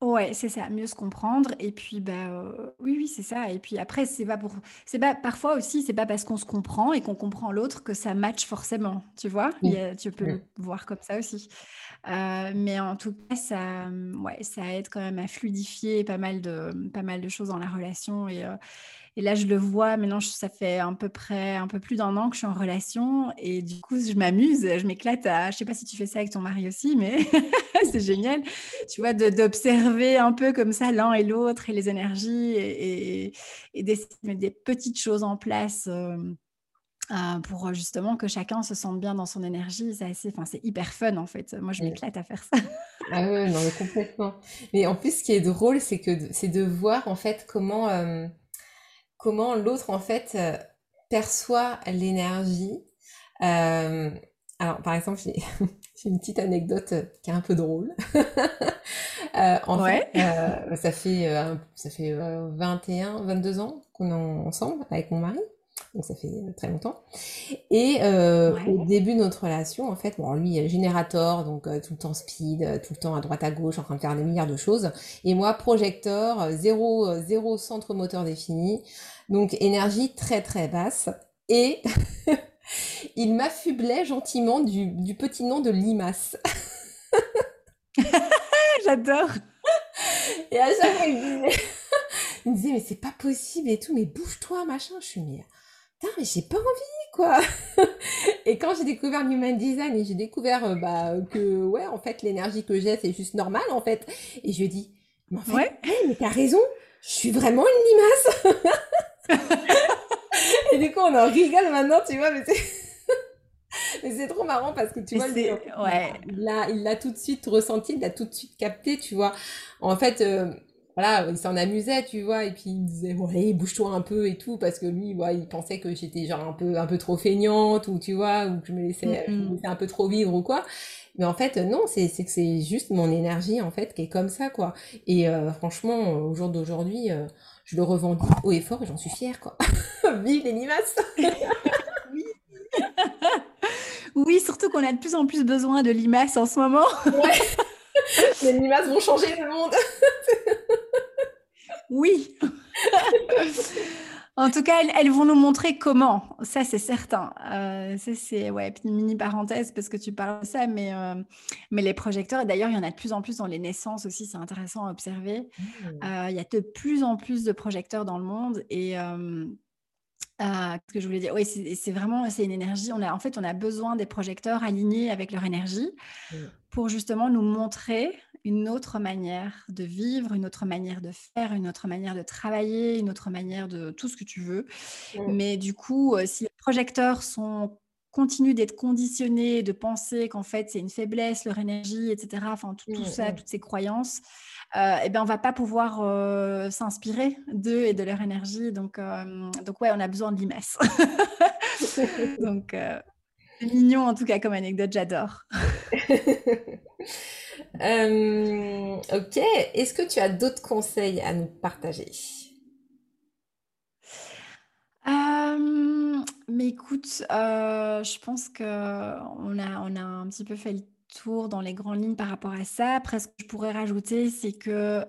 Ouais, c'est ça, mieux se comprendre et puis bah, oui, oui, c'est ça et puis après c'est pas pour c'est pas parfois aussi, c'est pas parce qu'on se comprend et qu'on comprend l'autre que ça match forcément, tu vois? tu peux le voir comme ça aussi. mais en tout cas, ça, ouais, ça aide quand même à fluidifier pas mal de pas mal de choses dans la relation et et là, je le vois, maintenant, ça fait à peu près un peu plus d'un an que je suis en relation. Et du coup, je m'amuse, je m'éclate à. Je sais pas si tu fais ça avec ton mari aussi, mais c'est génial. Tu vois, d'observer un peu comme ça l'un et l'autre et les énergies et, et, d'essayer de mettre des petites choses en place. Euh, euh, pour justement que chacun se sente bien dans son énergie. C'est assez, enfin, c'est hyper fun en fait. Moi, je m'éclate à faire ça. ah ouais, non, mais complètement. Mais en plus, ce qui est drôle, c'est que c'est de voir en fait comment euh, comment l'autre en fait euh, perçoit l'énergie. Euh, alors par exemple, j'ai une petite anecdote euh, qui est un peu drôle. en fait, ça fait ça fait 21, 22 ans qu'on est ensemble avec mon mari donc ça fait très longtemps. Et euh, au début de notre relation, en fait, bon, lui, générateur, donc euh, tout le temps speed, euh, tout le temps à droite à gauche, en train de faire des milliards de choses. Et moi, projecteur, zéro, zéro centre moteur défini, donc énergie très très basse. Et il m'affublait gentiment du, du, petit nom de limace. J'adore. Et à chaque fois, il me disait, il me disait mais c'est pas possible et tout, mais bouge-toi, machin. Je suis mais putain, mais j'ai pas envie, quoi. et quand j'ai découvert Human Design et j'ai découvert euh, bah, que, ouais, en fait, l'énergie que j'ai, c'est juste normal, en fait. Et je dis, mais en fait, ouais. mais t'as raison, je suis vraiment une limace. et du coup, on en rigole maintenant, tu vois, mais c'est... Mais c'est trop marrant parce que tu vois, ouais. il l'a tout de suite ressenti, il l'a tout de suite capté, tu vois. En fait, euh, voilà, il s'en amusait, tu vois, et puis il me disait, bon, allez, bouge-toi un peu et tout, parce que lui, ouais, il pensait que j'étais genre un peu, un peu trop feignante, ou tu vois, ou que je me laissais, un peu trop vivre ou quoi. Mais en fait, non, c'est que c'est juste mon énergie, en fait, qui est comme ça, quoi. Et euh, franchement, au jour d'aujourd'hui, euh, je le revendique haut et fort et j'en suis fière, quoi. Vive les limaces Oui Oui, surtout qu'on a de plus en plus besoin de limaces en ce moment. Ouais. Les limaces vont changer le monde. Oui. en tout cas, elles, vont nous montrer comment. Ça, c'est certain. Euh, c'est ouais, une mini parenthèse parce que tu parles de ça, mais, euh, mais les projecteurs, et d'ailleurs, il y en a de plus en plus dans les naissances aussi, c'est intéressant à observer. Mmh. Euh, il y a de plus en plus de projecteurs dans le monde et ce que je voulais dire, oui, c'est vraiment, c'est une énergie. On a, en fait, on a besoin des projecteurs alignés avec leur énergie mmh. pour justement nous montrer une autre manière de vivre, une autre manière de faire, une autre manière de travailler, une autre manière de tout ce que tu veux. Mmh. Mais du coup, euh, si les projecteurs sont continuent d'être conditionnés, de penser qu'en fait c'est une faiblesse, leur énergie, etc. Enfin tout, tout mmh, ça, toutes ces croyances, euh, eh ben, on va pas pouvoir euh, s'inspirer d'eux et de leur énergie. Donc, euh, donc ouais, on a besoin de l'IMES. donc, c'est mignon en tout cas comme anecdote, j'adore. ok, est-ce que tu as d'autres conseils à nous partager? Mais écoute, je pense qu'on a, on a un petit peu fait le tour dans les grandes lignes par rapport à ça. Après, ce que je pourrais rajouter, c'est que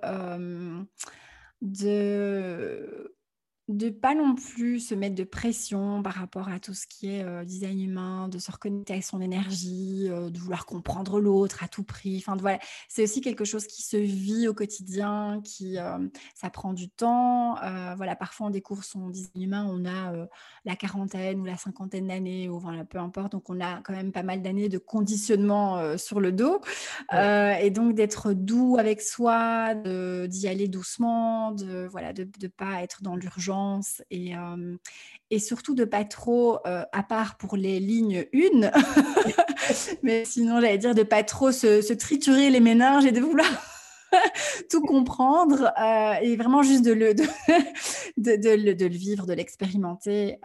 de de pas non plus se mettre de pression par rapport à tout ce qui est euh, design humain, de se reconnecter avec son énergie, euh, de vouloir comprendre l'autre à tout prix. Enfin, voilà, c'est aussi quelque chose qui se vit au quotidien, qui euh, ça prend du temps. voilà, parfois on découvre son design humain, on a la quarantaine ou la cinquantaine d'années, ou voilà, peu importe. Donc on a quand même pas mal d'années de conditionnement sur le dos, et donc d'être doux avec soi, d'y aller doucement, de voilà, de ne pas être dans l'urgence et, et surtout de pas trop, à part pour les lignes 1, mais sinon j'allais dire de pas trop se, triturer les méninges et de vouloir tout comprendre et vraiment juste de le, de, de, le vivre, de l'expérimenter.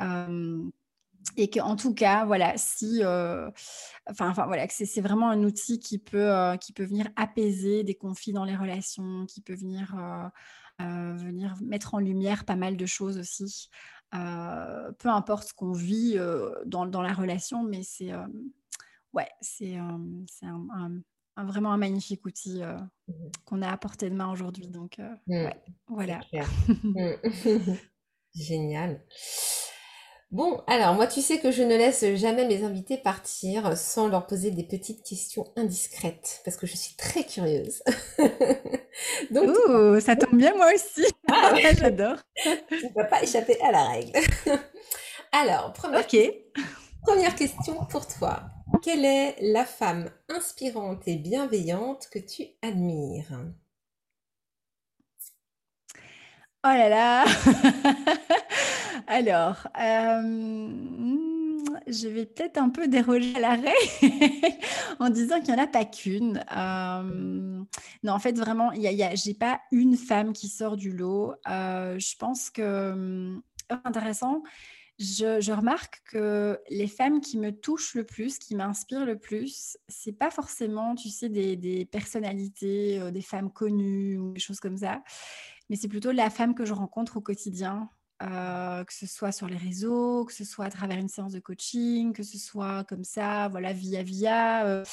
et qu'en tout cas, voilà, si, enfin, enfin, voilà, c'est vraiment un outil qui peut, qui peut venir apaiser des conflits dans les relations, qui peut venir euh, venir mettre en lumière pas mal de choses aussi. Euh, peu importe ce qu'on vit euh, dans, dans, la relation, mais c'est ouais, c'est un, vraiment un magnifique outil mmh qu'on a à portée de main aujourd'hui. Donc, mmh. voilà. Mmh. Génial. Bon, alors moi, tu sais que je ne laisse jamais mes invités partir sans leur poser des petites questions indiscrètes, parce que je suis très curieuse. Donc, ça tombe bien moi aussi. Ah, J'adore. Tu ne vas pas échapper à la règle. Alors, première, première question pour toi. Quelle est la femme inspirante et bienveillante que tu admires? Oh là là Alors, euh, je vais peut-être un peu déroger à l'arrêt en disant qu'il n'y en a pas qu'une. Euh, non, en fait, vraiment, je n'ai pas une femme qui sort du lot. Euh, je pense que, intéressant, je, remarque que les femmes qui me touchent le plus, qui m'inspirent le plus, c'est pas forcément, tu sais, des personnalités, des femmes connues ou des choses comme ça, mais c'est plutôt la femme que je rencontre au quotidien. Euh, que ce soit sur les réseaux, que ce soit à travers une séance de coaching, que ce soit comme ça, voilà, via via. Euh,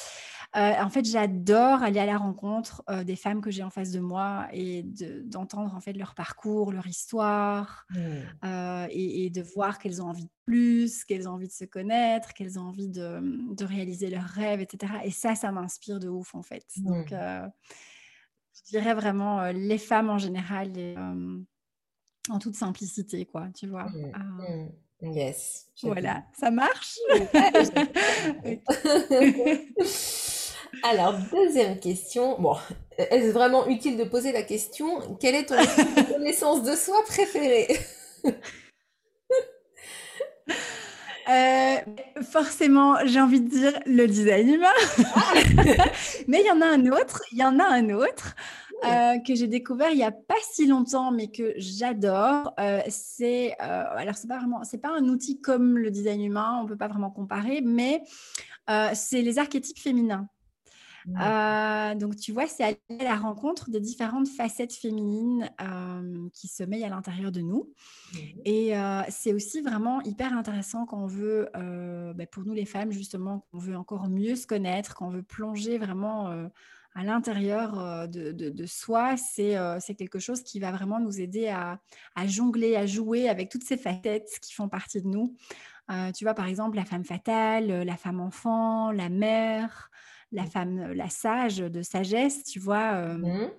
euh, en fait, j'adore aller à la rencontre des femmes que j'ai en face de moi et d'entendre en fait leur parcours, leur histoire, mmh. et, de voir qu'elles ont envie de plus, qu'elles ont envie de se connaître, qu'elles ont envie de, de, réaliser leurs rêves, etc. Et ça, ça m'inspire de ouf en fait. Donc, mmh. je dirais vraiment les femmes en général. Et, en toute simplicité, quoi, tu vois. Mmh, mmh. Yes. Voilà, ça marche? Alors, deuxième question. Bon, est-ce vraiment utile de poser la question Quelle est ton connaissance de soi préférée? Euh, forcément, j'ai envie de dire le design humain. Ah. Mais il y en a un autre, il y en a un autre. Euh, que j'ai découvert il n'y a pas si longtemps, mais que j'adore. Euh, c'est euh, alors c'est pas vraiment, c'est pas un outil comme le design humain, on peut pas vraiment comparer, mais c'est les archétypes féminins. donc tu vois, c'est aller à la rencontre des différentes facettes féminines qui se mêlent à l'intérieur de nous. Et c'est aussi vraiment hyper intéressant quand on veut, bah, pour nous les femmes justement, qu'on veut encore mieux se connaître, qu'on veut plonger vraiment à l'intérieur euh, de, soi, euh, c'est quelque chose qui va vraiment nous aider à, jongler, à jouer avec toutes ces facettes qui font partie de nous. Euh, tu vois, par exemple, la femme fatale, la femme enfant, la mère, la femme, la sage de sagesse, tu vois. Mmh.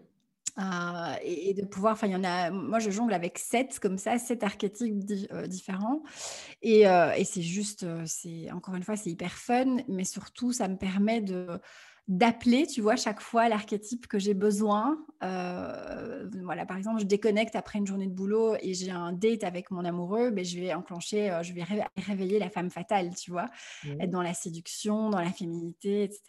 Euh, et, de pouvoir, enfin, il y en a, moi je jongle avec sept comme ça, sept archétypes euh, différents. Et, euh, et c'est juste, c'est encore une fois, c'est hyper fun, mais surtout, ça me permet de d'appeler, tu vois, chaque fois l'archétype que j'ai besoin. voilà, par exemple, je déconnecte après une journée de boulot et j'ai un date avec mon amoureux, mais ben, je vais enclencher, je vais réveiller la femme fatale, tu vois, mmh. être dans la séduction, dans la féminité, etc.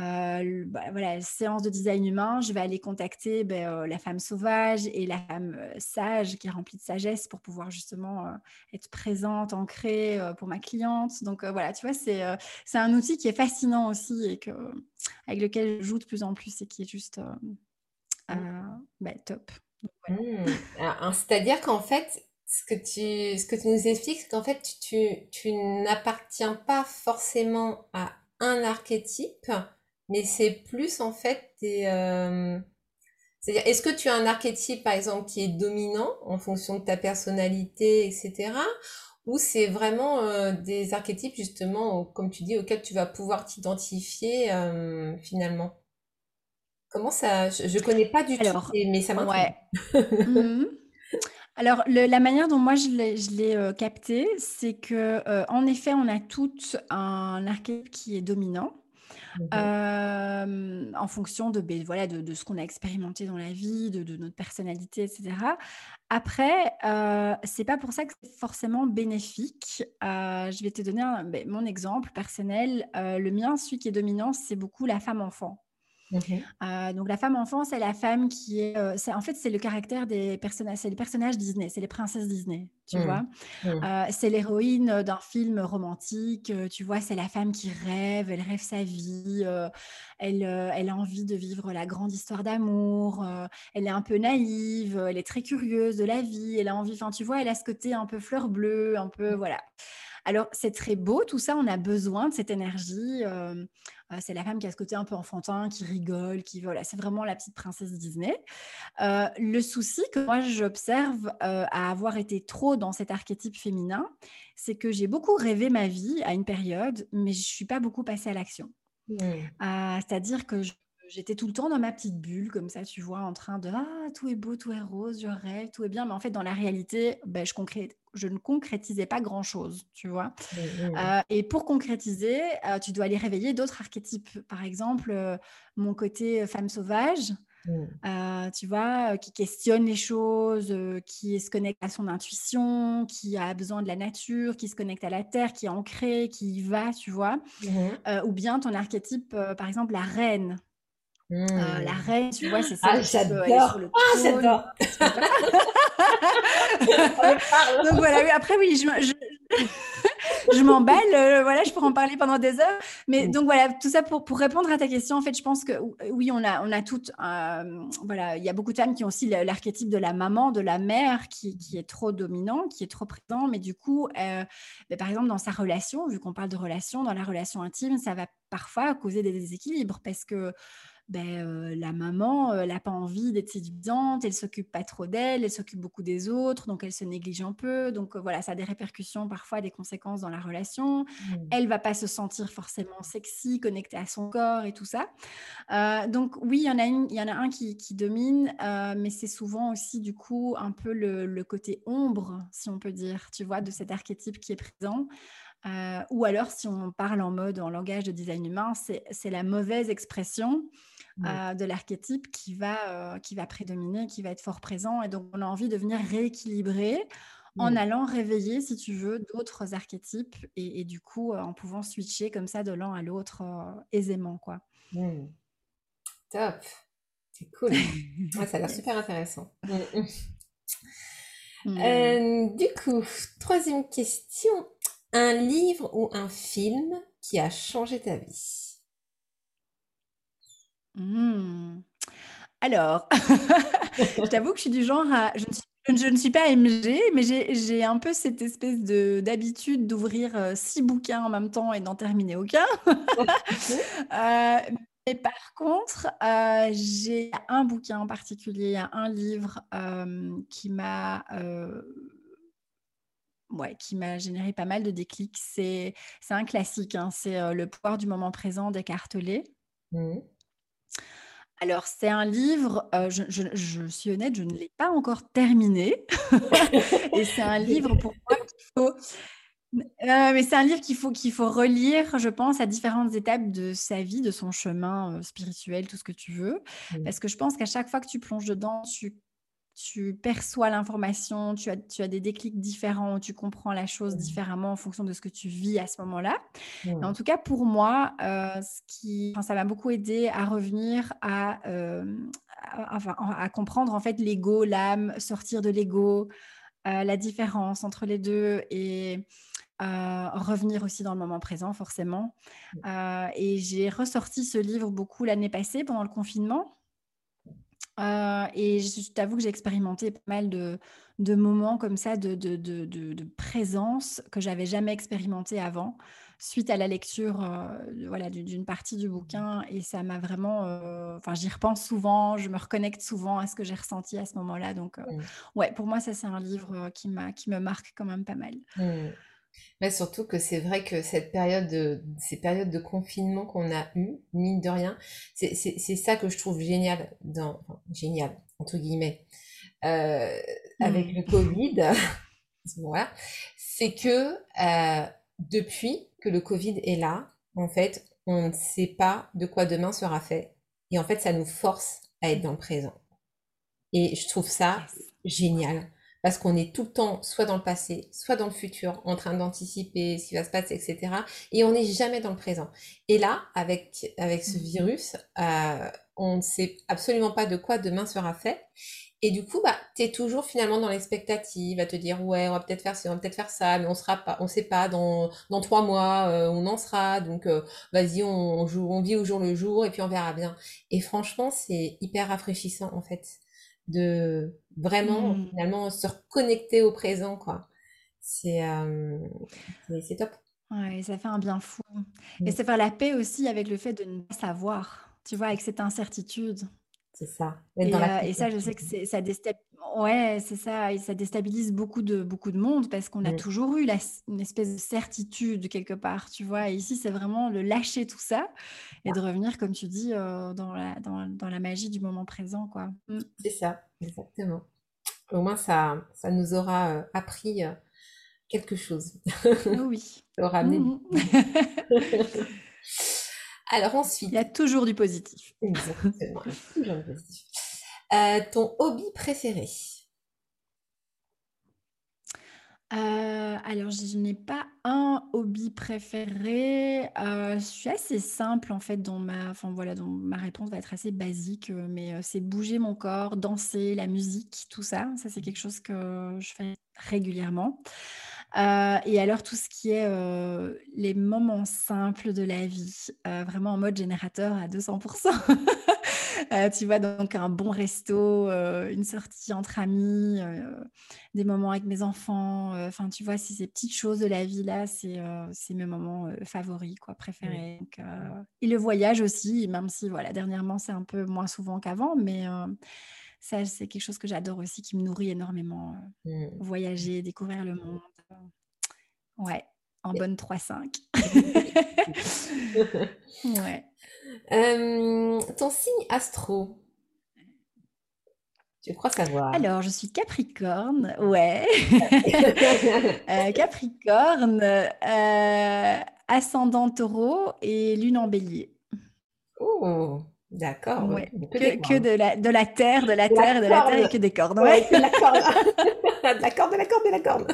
Euh, bah, voilà, séance de design humain, je vais aller contacter ben, euh, la femme sauvage et la femme euh, sage qui est remplie de sagesse pour pouvoir justement être présente, ancrée pour ma cliente. Donc voilà, tu vois, c'est c'est un outil qui est fascinant aussi et que, avec lequel je joue de plus en plus et qui est juste ben, top. Mmh. C'est-à-dire qu'en fait, ce que tu, ce que tu nous expliques, c'est qu'en fait, tu, tu n'appartiens pas forcément à un archétype, mais c'est plus en fait des... Euh, c'est-à-dire, est-ce que tu as un archétype, par exemple, qui est dominant en fonction de ta personnalité, etc. Ou c'est vraiment euh, des archétypes, justement, comme tu dis, auxquels tu vas pouvoir t'identifier euh, finalement? Comment ça Je ne connais pas du tout, mais ça m'intéresse. Ouais. Mhm. Alors, la manière dont moi je l'ai capté, c'est que en effet, on a toutes un archétype qui est dominant. Mmh en fonction de, ben, voilà, de, ce qu'on a expérimenté dans la vie, de, notre personnalité, etc. Après, euh, c'est pas pour ça que c'est forcément bénéfique. je vais te donner ben, mon exemple personnel. le mien, celui qui est dominant, c'est beaucoup la femme-enfant. Euh, donc la femme enfant, c'est la femme qui est, euh, en fait c'est le caractère des personnages, c'est les personnages Disney, c'est les princesses Disney, tu mmh. vois. Mmh. Euh, c'est l'héroïne d'un film romantique, tu vois, c'est la femme qui rêve, elle rêve sa vie, elle, elle a envie de vivre la grande histoire d'amour, elle est un peu naïve, elle est très curieuse de la vie, elle a envie, enfin tu vois, elle a ce côté un peu fleur bleue, un peu voilà. Alors, c'est très beau, tout ça, on a besoin de cette énergie. Euh, euh, c'est la femme qui a ce côté un peu enfantin, qui rigole, qui voilà, c'est vraiment la petite princesse Disney. Euh, le souci que moi j'observe à avoir été trop dans cet archétype féminin, c'est que j'ai beaucoup rêvé ma vie à une période, mais je suis pas beaucoup passée à l'action. Mmh. C'est-à-dire que j'étais tout le temps dans ma petite bulle, comme ça, tu vois, en train de Ah, tout est beau, tout est rose, je rêve, tout est bien. Mais en fait, dans la réalité, ben, je, je ne concrétisais pas grand-chose, tu vois. Mmh, mmh. Euh, et pour concrétiser, euh, tu dois aller réveiller d'autres archétypes. Par exemple, euh, mon côté femme sauvage. Mmh. tu vois, qui questionne les choses, qui se connecte à son intuition, qui a besoin de la nature, qui se connecte à la terre, qui est ancrée, qui y va, tu vois. ou bien ton archétype, par exemple, la reine, euh, la mmh. reine, tu vois, c'est ça. Ah, j'adore. Ah, j'adore. Donc voilà, après, oui, je, je, je m'emballe. Euh, voilà, je pourrais en parler pendant des heures. Mais mmh. donc voilà, tout ça pour, pour répondre à ta question, en fait, je pense que oui, on a, on a toutes. Euh, voilà, il y a beaucoup de femmes qui ont aussi l'archétype de la maman, de la mère qui, qui, est trop dominant, qui est trop présent. Mais du coup, ben, par exemple, dans sa relation, vu qu'on parle de relation, dans la relation intime, ça va parfois causer des déséquilibres parce que ben, la maman, elle n'a pas envie d'être séduisante, elle s'occupe pas trop d'elle, elle s'occupe beaucoup des autres, donc elle se néglige un peu. Donc voilà, ça a des répercussions, parfois des conséquences dans la relation. Mmh. Elle va pas se sentir forcément sexy, connectée à son corps et tout ça. donc oui, il y en a, il y en a un qui, domine, mais c'est souvent aussi du coup un peu le, le, côté ombre, si on peut dire, tu vois, de cet archétype qui est présent. Ou alors, si on parle en mode, en langage de design humain, c'est la mauvaise expression euh, de l'archétype qui va, euh, qui va prédominer, qui va être fort présent. Et donc, on a envie de venir rééquilibrer en allant réveiller, si tu veux, d'autres archétypes et, du coup, euh, en pouvant switcher comme ça de l'un à l'autre aisément. quoi. Mmh. Top. C'est cool. ça a l'air super intéressant. Mmh. du coup, troisième question. Un livre ou un film qui a changé ta vie? Mmh. Alors, je t'avoue que je suis du genre à... Je ne suis, pas MG, mais j'ai un peu cette espèce d'habitude d'ouvrir euh, six bouquins en même temps et d'en terminer aucun. Euh, mais par contre, euh, j'ai un bouquin en particulier, un livre qui m'a ouais, qui m'a généré pas mal de déclics. C'est un classique, hein, c'est Le pouvoir du moment présent Tolle. Mmh. Alors, c'est un livre, euh, je, je- je suis honnête, je ne l'ai pas encore terminé. Et c'est un livre pour moi qu'il faut. Euh, mais c'est un livre qu'il faut, qu'il faut relire, je pense, à différentes étapes de sa vie, de son chemin euh, spirituel, tout ce que tu veux. Mm. Parce que je pense qu'à chaque fois que tu plonges dedans, tu, tu perçois l'information, tu as, tu as des déclics différents, tu comprends la chose Mm. différemment en fonction de ce que tu vis à ce moment-là. En tout cas, pour moi, euh, ce qui, enfin, ça m'a beaucoup aidé à revenir à, euh, à, comprendre en fait l'ego, l'âme, sortir de l'ego, euh, la différence entre les deux et euh, revenir aussi dans le moment présent, forcément. Euh, et j'ai ressorti ce livre beaucoup l'année passée pendant le confinement. Euh, et je, t'avoue que j'ai expérimenté pas mal de, de moments comme ça de, présence que j'avais jamais expérimenté avant, suite à la lecture euh, voilà, d'une partie du bouquin. Et ça m'a vraiment... euh, Enfin, j'y repense souvent, je me reconnecte souvent à ce que j'ai ressenti à ce moment-là. Donc, euh, Mm. ouais, pour moi, ça, c'est un livre qui qui me marque quand même pas mal. Mm. Mais surtout que c'est vrai que cette période de, ces périodes de confinement qu'on a eues, mine de rien, c'est ça que je trouve génial dans, enfin, génial, entre guillemets, euh, avec Mm. le Covid, voilà, c'est que euh, depuis que le Covid est là, en fait, on ne sait pas de quoi demain sera fait. Et en fait, ça nous force à être dans le présent. Et je trouve ça Yes. génial. Parce qu'on est tout le temps soit dans le passé, soit dans le futur, en train d'anticiper ce qui va se passer, etc. Et on n'est jamais dans le présent. Et là, avec, avec ce Mm. virus, euh, on ne sait absolument pas de quoi demain sera fait. Et du coup, bah, t'es toujours finalement dans l'expectative, à te dire, ouais, on va peut-être faire ci, on va peut-être faire ça, mais on sera pas, on sait pas, dans, dans trois mois, euh, on en sera, donc, euh, vas-y, on, on joue, on vit au jour le jour, et puis on verra bien. Et franchement, c'est hyper rafraîchissant, en fait, de vraiment, Mm. finalement, se reconnecter au présent, quoi. C'est, euh, c'est c'est top. Ouais, ça fait un bien fou. Et Mm. ça fait la paix aussi avec le fait de ne pas savoir, tu vois, avec cette incertitude. C'est ça. Et, dans euh, et ça, je sais que c'est, ça déstabilise. Ouais, c'est ça. Et ça déstabilise beaucoup de, beaucoup de monde parce qu'on a Mm. toujours eu la- une espèce de certitude quelque part, tu vois. Et ici, c'est vraiment le lâcher tout ça et de revenir, comme tu dis, euh, dans la, dans, dans la magie du moment présent, quoi. Mm. C'est ça, exactement. Au moins, ça, ça nous aura euh, appris quelque chose. Oui. Ça aura amené du Alors Il ensuite, y a toujours du positif. exactement, toujours le positif. Euh, ton hobby préféré? Euh, alors, je n'ai pas un hobby préféré. Euh, je suis assez simple en fait dans ma, enfin voilà, dans ma réponse va être assez basique, euh, mais c'est bouger mon corps, danser, la musique, tout ça. Ça, c'est quelque chose que je fais régulièrement. Euh, et alors, tout ce qui est euh, les moments simples de la vie, euh, vraiment en mode générateur à 200%. Euh, tu vois, donc un bon resto, une sortie entre amis, des moments avec mes enfants. Enfin, tu vois, c'est ces petites choses de la vie là, c'est mes moments favoris, quoi, préférés. Donc, et le voyage aussi, même si voilà, dernièrement c'est un peu moins souvent qu'avant, mais ça c'est quelque chose que j'adore aussi, qui me nourrit énormément. euh, Hmm. voyager, découvrir le monde. Ouais, en bonne 3-5. Ouais. Euh, ton signe astro, tu crois savoir? Alors, je suis Capricorne, ouais. Euh, Capricorne, euh, ascendant taureau et lune en bélier. Oh, d'accord, Ouais. que Que, de la, de la terre, de la De terre, de la terre et que des cornes. Ouais, de la corde. De la corde, de la corde, de la corde.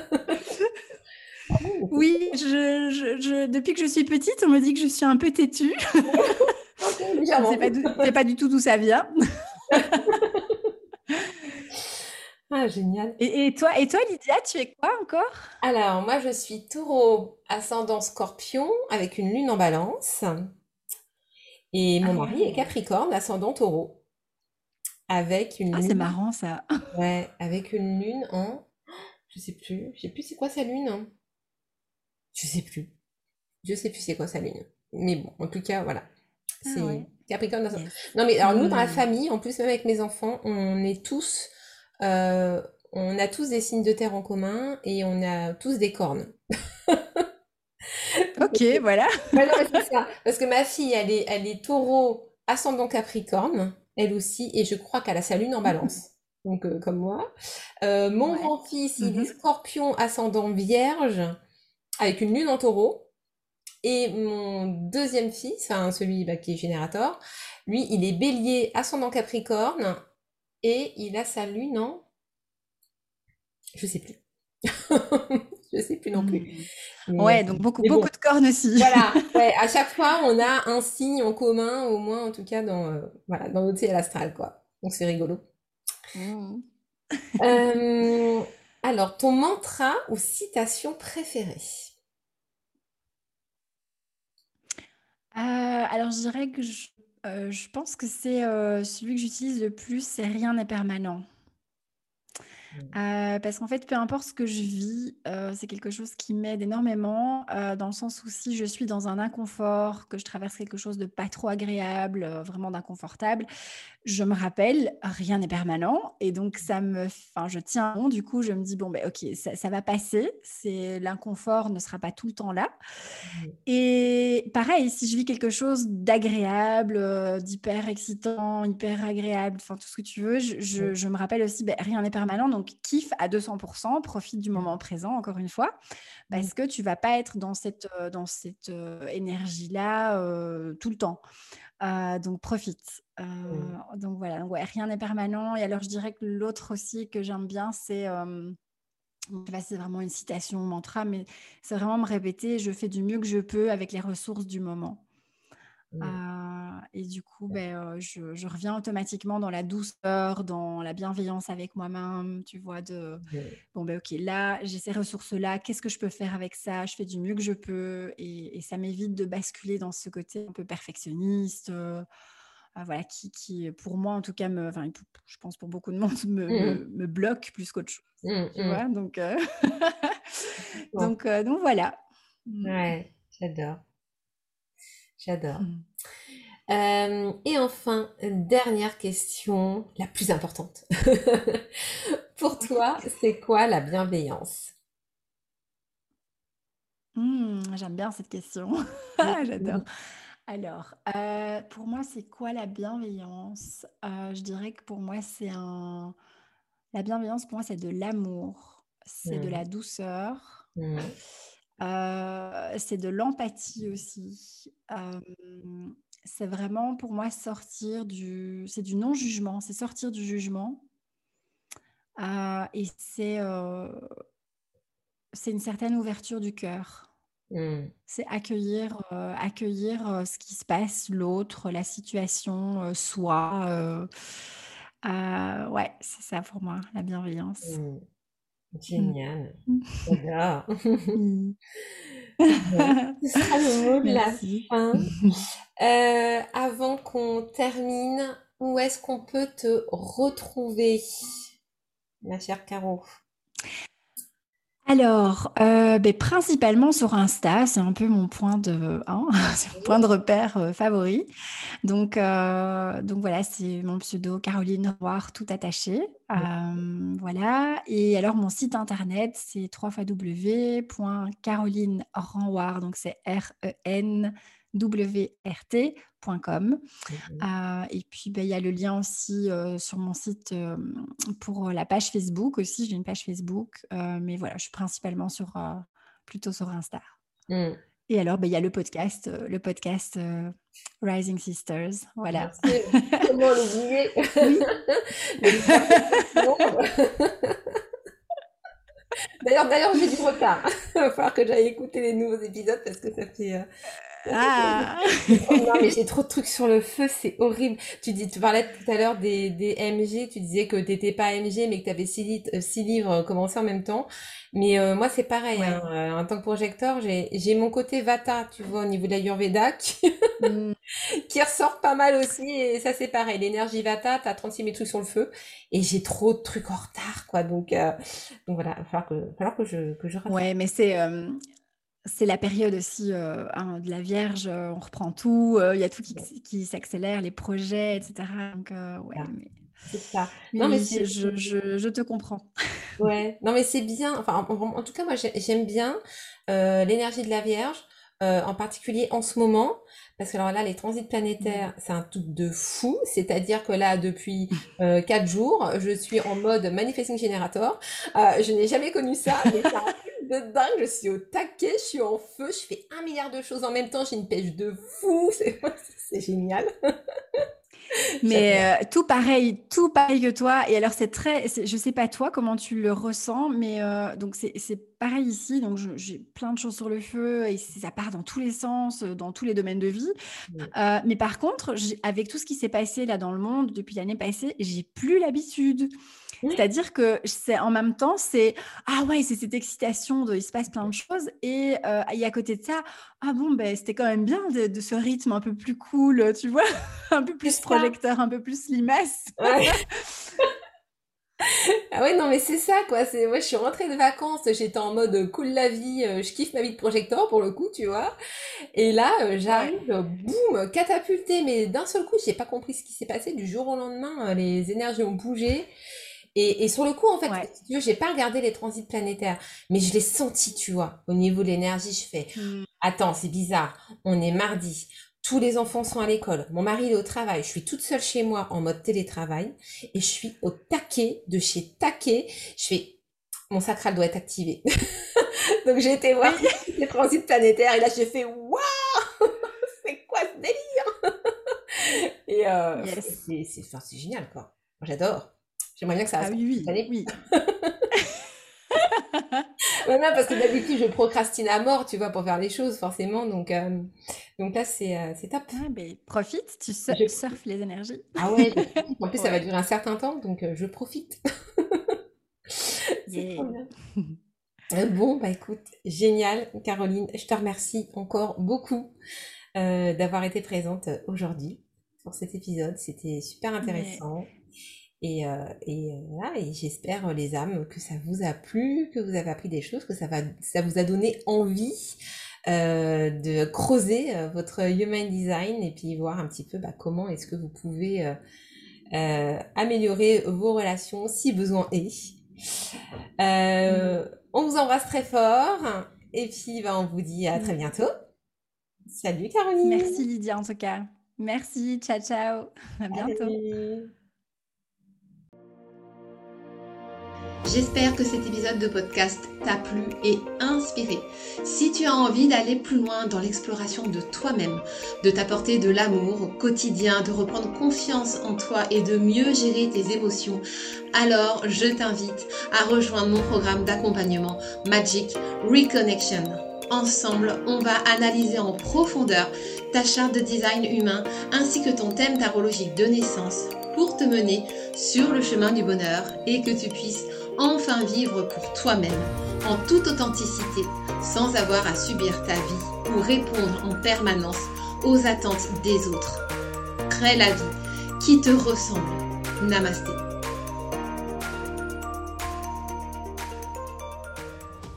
Oui, je, je- je- depuis que je suis petite, on me dit que je suis un peu têtue. Je ne légèrement. sais pas, d'où- je sais pas du tout d'où ça vient. Ah, génial. Et, et toi, et toi, Lydia, tu es quoi encore? Alors, moi, je suis taureau ascendant scorpion avec une lune en balance. Et Ah mon mari est capricorne ascendant taureau avec une Ah, c'est marrant ça. ouais, avec une lune en, je sais plus, je sais plus c'est quoi sa lune. hein. Je sais plus. Je sais plus c'est quoi sa lune. Mais bon, en tout cas, voilà. Ah C'est ouais. Capricorne. ascendant- Yes. Non, mais alors nous, dans la Hmm. famille, en plus, même avec mes enfants, on est tous, euh, on a tous des signes de terre en commun et on a tous des cornes. Ok, voilà. Ouais, non, mais c'est ça. Parce que ma fille, elle est, elle est taureau ascendant capricorne. elle aussi, et je crois qu'elle a sa lune en balance, donc euh, comme moi. Euh, mon grand-fils, il est mm-hmm. scorpion ascendant vierge, avec une lune en taureau. Et mon deuxième fils, enfin celui bah, qui est générateur, lui, il est bélier ascendant capricorne, et il a sa lune en... Je sais plus. je sais plus non plus. Hmm. ouais, donc beaucoup, beaucoup de cornes aussi. voilà, ouais, à chaque fois, on a un signe en commun, au moins en tout cas dans, euh, voilà, dans notre ciel astral, quoi. Donc c'est rigolo. Hmm. Euh, alors, ton mantra ou citation préférée? Euh, Alors, je dirais que je, je pense que c'est celui que j'utilise le plus, c'est rien n'est permanent. Mmh. parce qu'en fait, peu importe ce que je vis, c'est quelque chose qui m'aide énormément, dans le sens où si je suis dans un inconfort, que je traverse quelque chose de pas trop agréable, vraiment d'inconfortable, je me rappelle, rien n'est permanent et donc ça me enfin, je tiens bon, du coup, je me dis: «Bon, ben OK, ça ça va passer, c'est l'inconfort ne sera pas tout le temps là» mmh. et pareil, si je vis quelque chose d'agréable, d'hyper excitant, hyper agréable, enfin tout ce que tu veux, je je je me rappelle aussi, ben rien n'est permanent donc kiffe à 200% profite du moment présent encore une fois, parce que tu vas pas être dans cette, dans cette, énergie-là, tout le temps. donc profite. Donc voilà, ouais, rien n'est permanent. Et alors je dirais que l'autre aussi que j'aime bien, c'est c'est vraiment une citation, mantra, mais c'est vraiment me répéter, je fais du mieux que je peux avec les ressources du moment. Mmh. et du coup, ben, je, reviens automatiquement dans la douceur, dans la bienveillance avec moi-même, tu vois, de bon, ben ok, là, j'ai ces ressources-là, qu'est-ce que je peux faire avec ça? Je fais du mieux que je peux, et, ça m'évite de basculer dans ce côté un peu perfectionniste. voilà, qui, qui, pour moi en tout cas, me, je pense pour beaucoup de monde, me, mmh. me, bloque plus qu'autre chose. Mmh, tu vois? Donc, donc, donc voilà. Ouais, j'adore. J'adore. Mm. Euh, et enfin, dernière question, la plus importante. Pour toi, c'est quoi la bienveillance? Hmm, J'aime bien cette question. J'adore. Alors, euh, pour moi, c'est quoi la bienveillance? Euh, Je dirais que pour moi, c'est un... La bienveillance, pour moi, c'est de l'amour, c'est de la douceur. Euh, c'est de l'empathie aussi. Euh, c'est vraiment pour moi sortir du, c'est du non-jugement, c'est sortir du jugement. Euh, et c'est, c'est une certaine ouverture du cœur. Mmh. C'est accueillir, accueillir ce qui se passe, l'autre, la situation, soi. ouais, c'est ça pour moi, la bienveillance. Mmh. Génial. J'adore. Ce sera le mot de la fin. Euh, avant qu'on termine, où est-ce qu'on peut te retrouver, ma chère Caro? Alors, euh, ben, principalement sur Insta, c'est un peu mon point de, hein, point de repère euh, favori. Donc, euh, donc voilà, c'est mon pseudo Caroline Roir, tout attaché. voilà. Et alors, mon site internet, c'est www.carolinerenroir, donc c'est R-E-N wrt.com. Euh, et puis, ben, il y a le lien aussi euh, sur mon site euh, pour la page Facebook aussi. J'ai une page Facebook, mais voilà, je suis principalement sur, plutôt sur Insta. Mmh. Et alors, ben, il y a le podcast, le podcast Rising Sisters. Voilà. Comment l'oublier D'ailleurs, d'ailleurs, j'ai du retard. Il va falloir que j'aille écouter les nouveaux épisodes parce que ça fait ah Non, mais j'ai trop de trucs sur le feu, c'est horrible. Tu dis, tu parlais tout à l'heure des, des MG, tu disais que t'étais pas MG, mais que tu avais six, euh, six livres euh, commencés en même temps. Mais euh, moi, c'est pareil. Hein, en tant que projecteur, j'ai mon côté Vata, tu vois, au niveau de l'Ayurveda, qui, mm. qui ressort pas mal aussi. Et ça, c'est pareil. L'énergie Vata, t'as 36 000 trucs sur le feu. Et j'ai trop de trucs en retard, quoi. Donc, donc voilà, il va falloir que, falloir que je, que je Ouais, mais c'est c'est la période aussi euh, hein, de la Vierge, euh, on reprend tout, euh, il y a tout qui, s'accélère, les projets, etc. Donc, ouais, mais... C'est ça. Non, mais je, te comprends. Ouais, non, mais c'est bien. Enfin, en, tout cas, moi, j'aime bien l'énergie de la Vierge en particulier en ce moment, parce que alors là, les transits planétaires, c'est un truc de fou. C'est-à-dire que là, depuis euh, quatre jours, je suis en mode manifesting generator. Euh, je n'ai jamais connu ça, mais truc de dingue. Je suis au taquet, je suis en feu, je fais un milliard de choses en même temps. J'ai une pêche de fou. C'est génial. Mais euh, tout pareil, tout pareil que toi. Et alors, c'est très, je sais pas toi comment tu le ressens, mais euh, donc c'est pareil ici. Donc, j'ai plein de choses sur le feu et ça part dans tous les sens, euh, dans tous les domaines de vie. mais par contre, avec tout ce qui s'est passé là dans le monde depuis l'année passée, j'ai plus l'habitude. C'est-à-dire que c'est en même temps, c'est ah ouais, c'est cette excitation de il se passe plein de choses et, euh, à côté de ça, ah bon ben c'était quand même bien de, ce rythme un peu plus cool, tu vois, un peu plus projecteur, un peu plus limace. ah ouais, non, mais c'est ça, quoi. C'est, moi, je suis rentrée de vacances, j'étais en mode cool la vie, euh, je kiffe ma vie de projecteur pour le coup, tu vois. Et là, euh, j'arrive, boum, catapultée, mais d'un seul coup, j'ai pas compris ce qui s'est passé. Du jour au lendemain, les énergies ont bougé. Et, sur le coup, en fait, je n'ai j'ai pas regardé les transits planétaires, mais je l'ai senti, tu vois, au niveau de l'énergie, je fais, mmh. attends, c'est bizarre, on est mardi, tous les enfants sont à l'école, mon mari est au travail, je suis toute seule chez moi en mode télétravail, et je suis au taquet de chez taquet, je fais, mon sacral doit être activé. Donc j'ai été voir les transits planétaires, et là j'ai fait, waouh, c'est quoi ce délire? Et euh, c'est génial, quoi. J'adore. J'aimerais bien que ça Ah oui, oui. oui. non, parce que d'habitude, je procrastine à mort, tu vois, pour faire les choses, forcément. Donc, euh, donc là, c'est euh, top. Ah, ben, profite, tu surfes les énergies. Ah ouais, en plus, ça va durer un certain temps, donc euh, je profite. bon, bah écoute, génial, Caroline. Je te remercie encore beaucoup d'avoir été présente aujourd'hui pour cet épisode. C'était super intéressant. Et, euh, et, euh, voilà, et j'espère, euh, les âmes, que ça vous a plu, que vous avez appris des choses, que ça, va, ça vous a donné envie euh, de creuser votre human design et puis voir un petit peu bah, comment est-ce que vous pouvez améliorer vos relations si besoin est. On vous embrasse très fort et puis bah, on vous dit à très bientôt. Salut Caroline. Merci Lydia en tout cas. Merci, ciao ciao. À bientôt. J'espère que cet épisode de podcast t'a plu et inspiré. Si tu as envie d'aller plus loin dans l'exploration de toi-même, de t'apporter de l'amour au quotidien, de reprendre confiance en toi et de mieux gérer tes émotions, alors je t'invite à rejoindre mon programme d'accompagnement Magic Reconnection. Ensemble, on va analyser en profondeur ta charte de design humain ainsi que ton thème tarologique de naissance pour te mener sur le chemin du bonheur et que tu puisses enfin vivre pour toi-même, en toute authenticité, sans avoir à subir ta vie ou répondre en permanence aux attentes des autres. Crée la vie qui te ressemble. Namasté.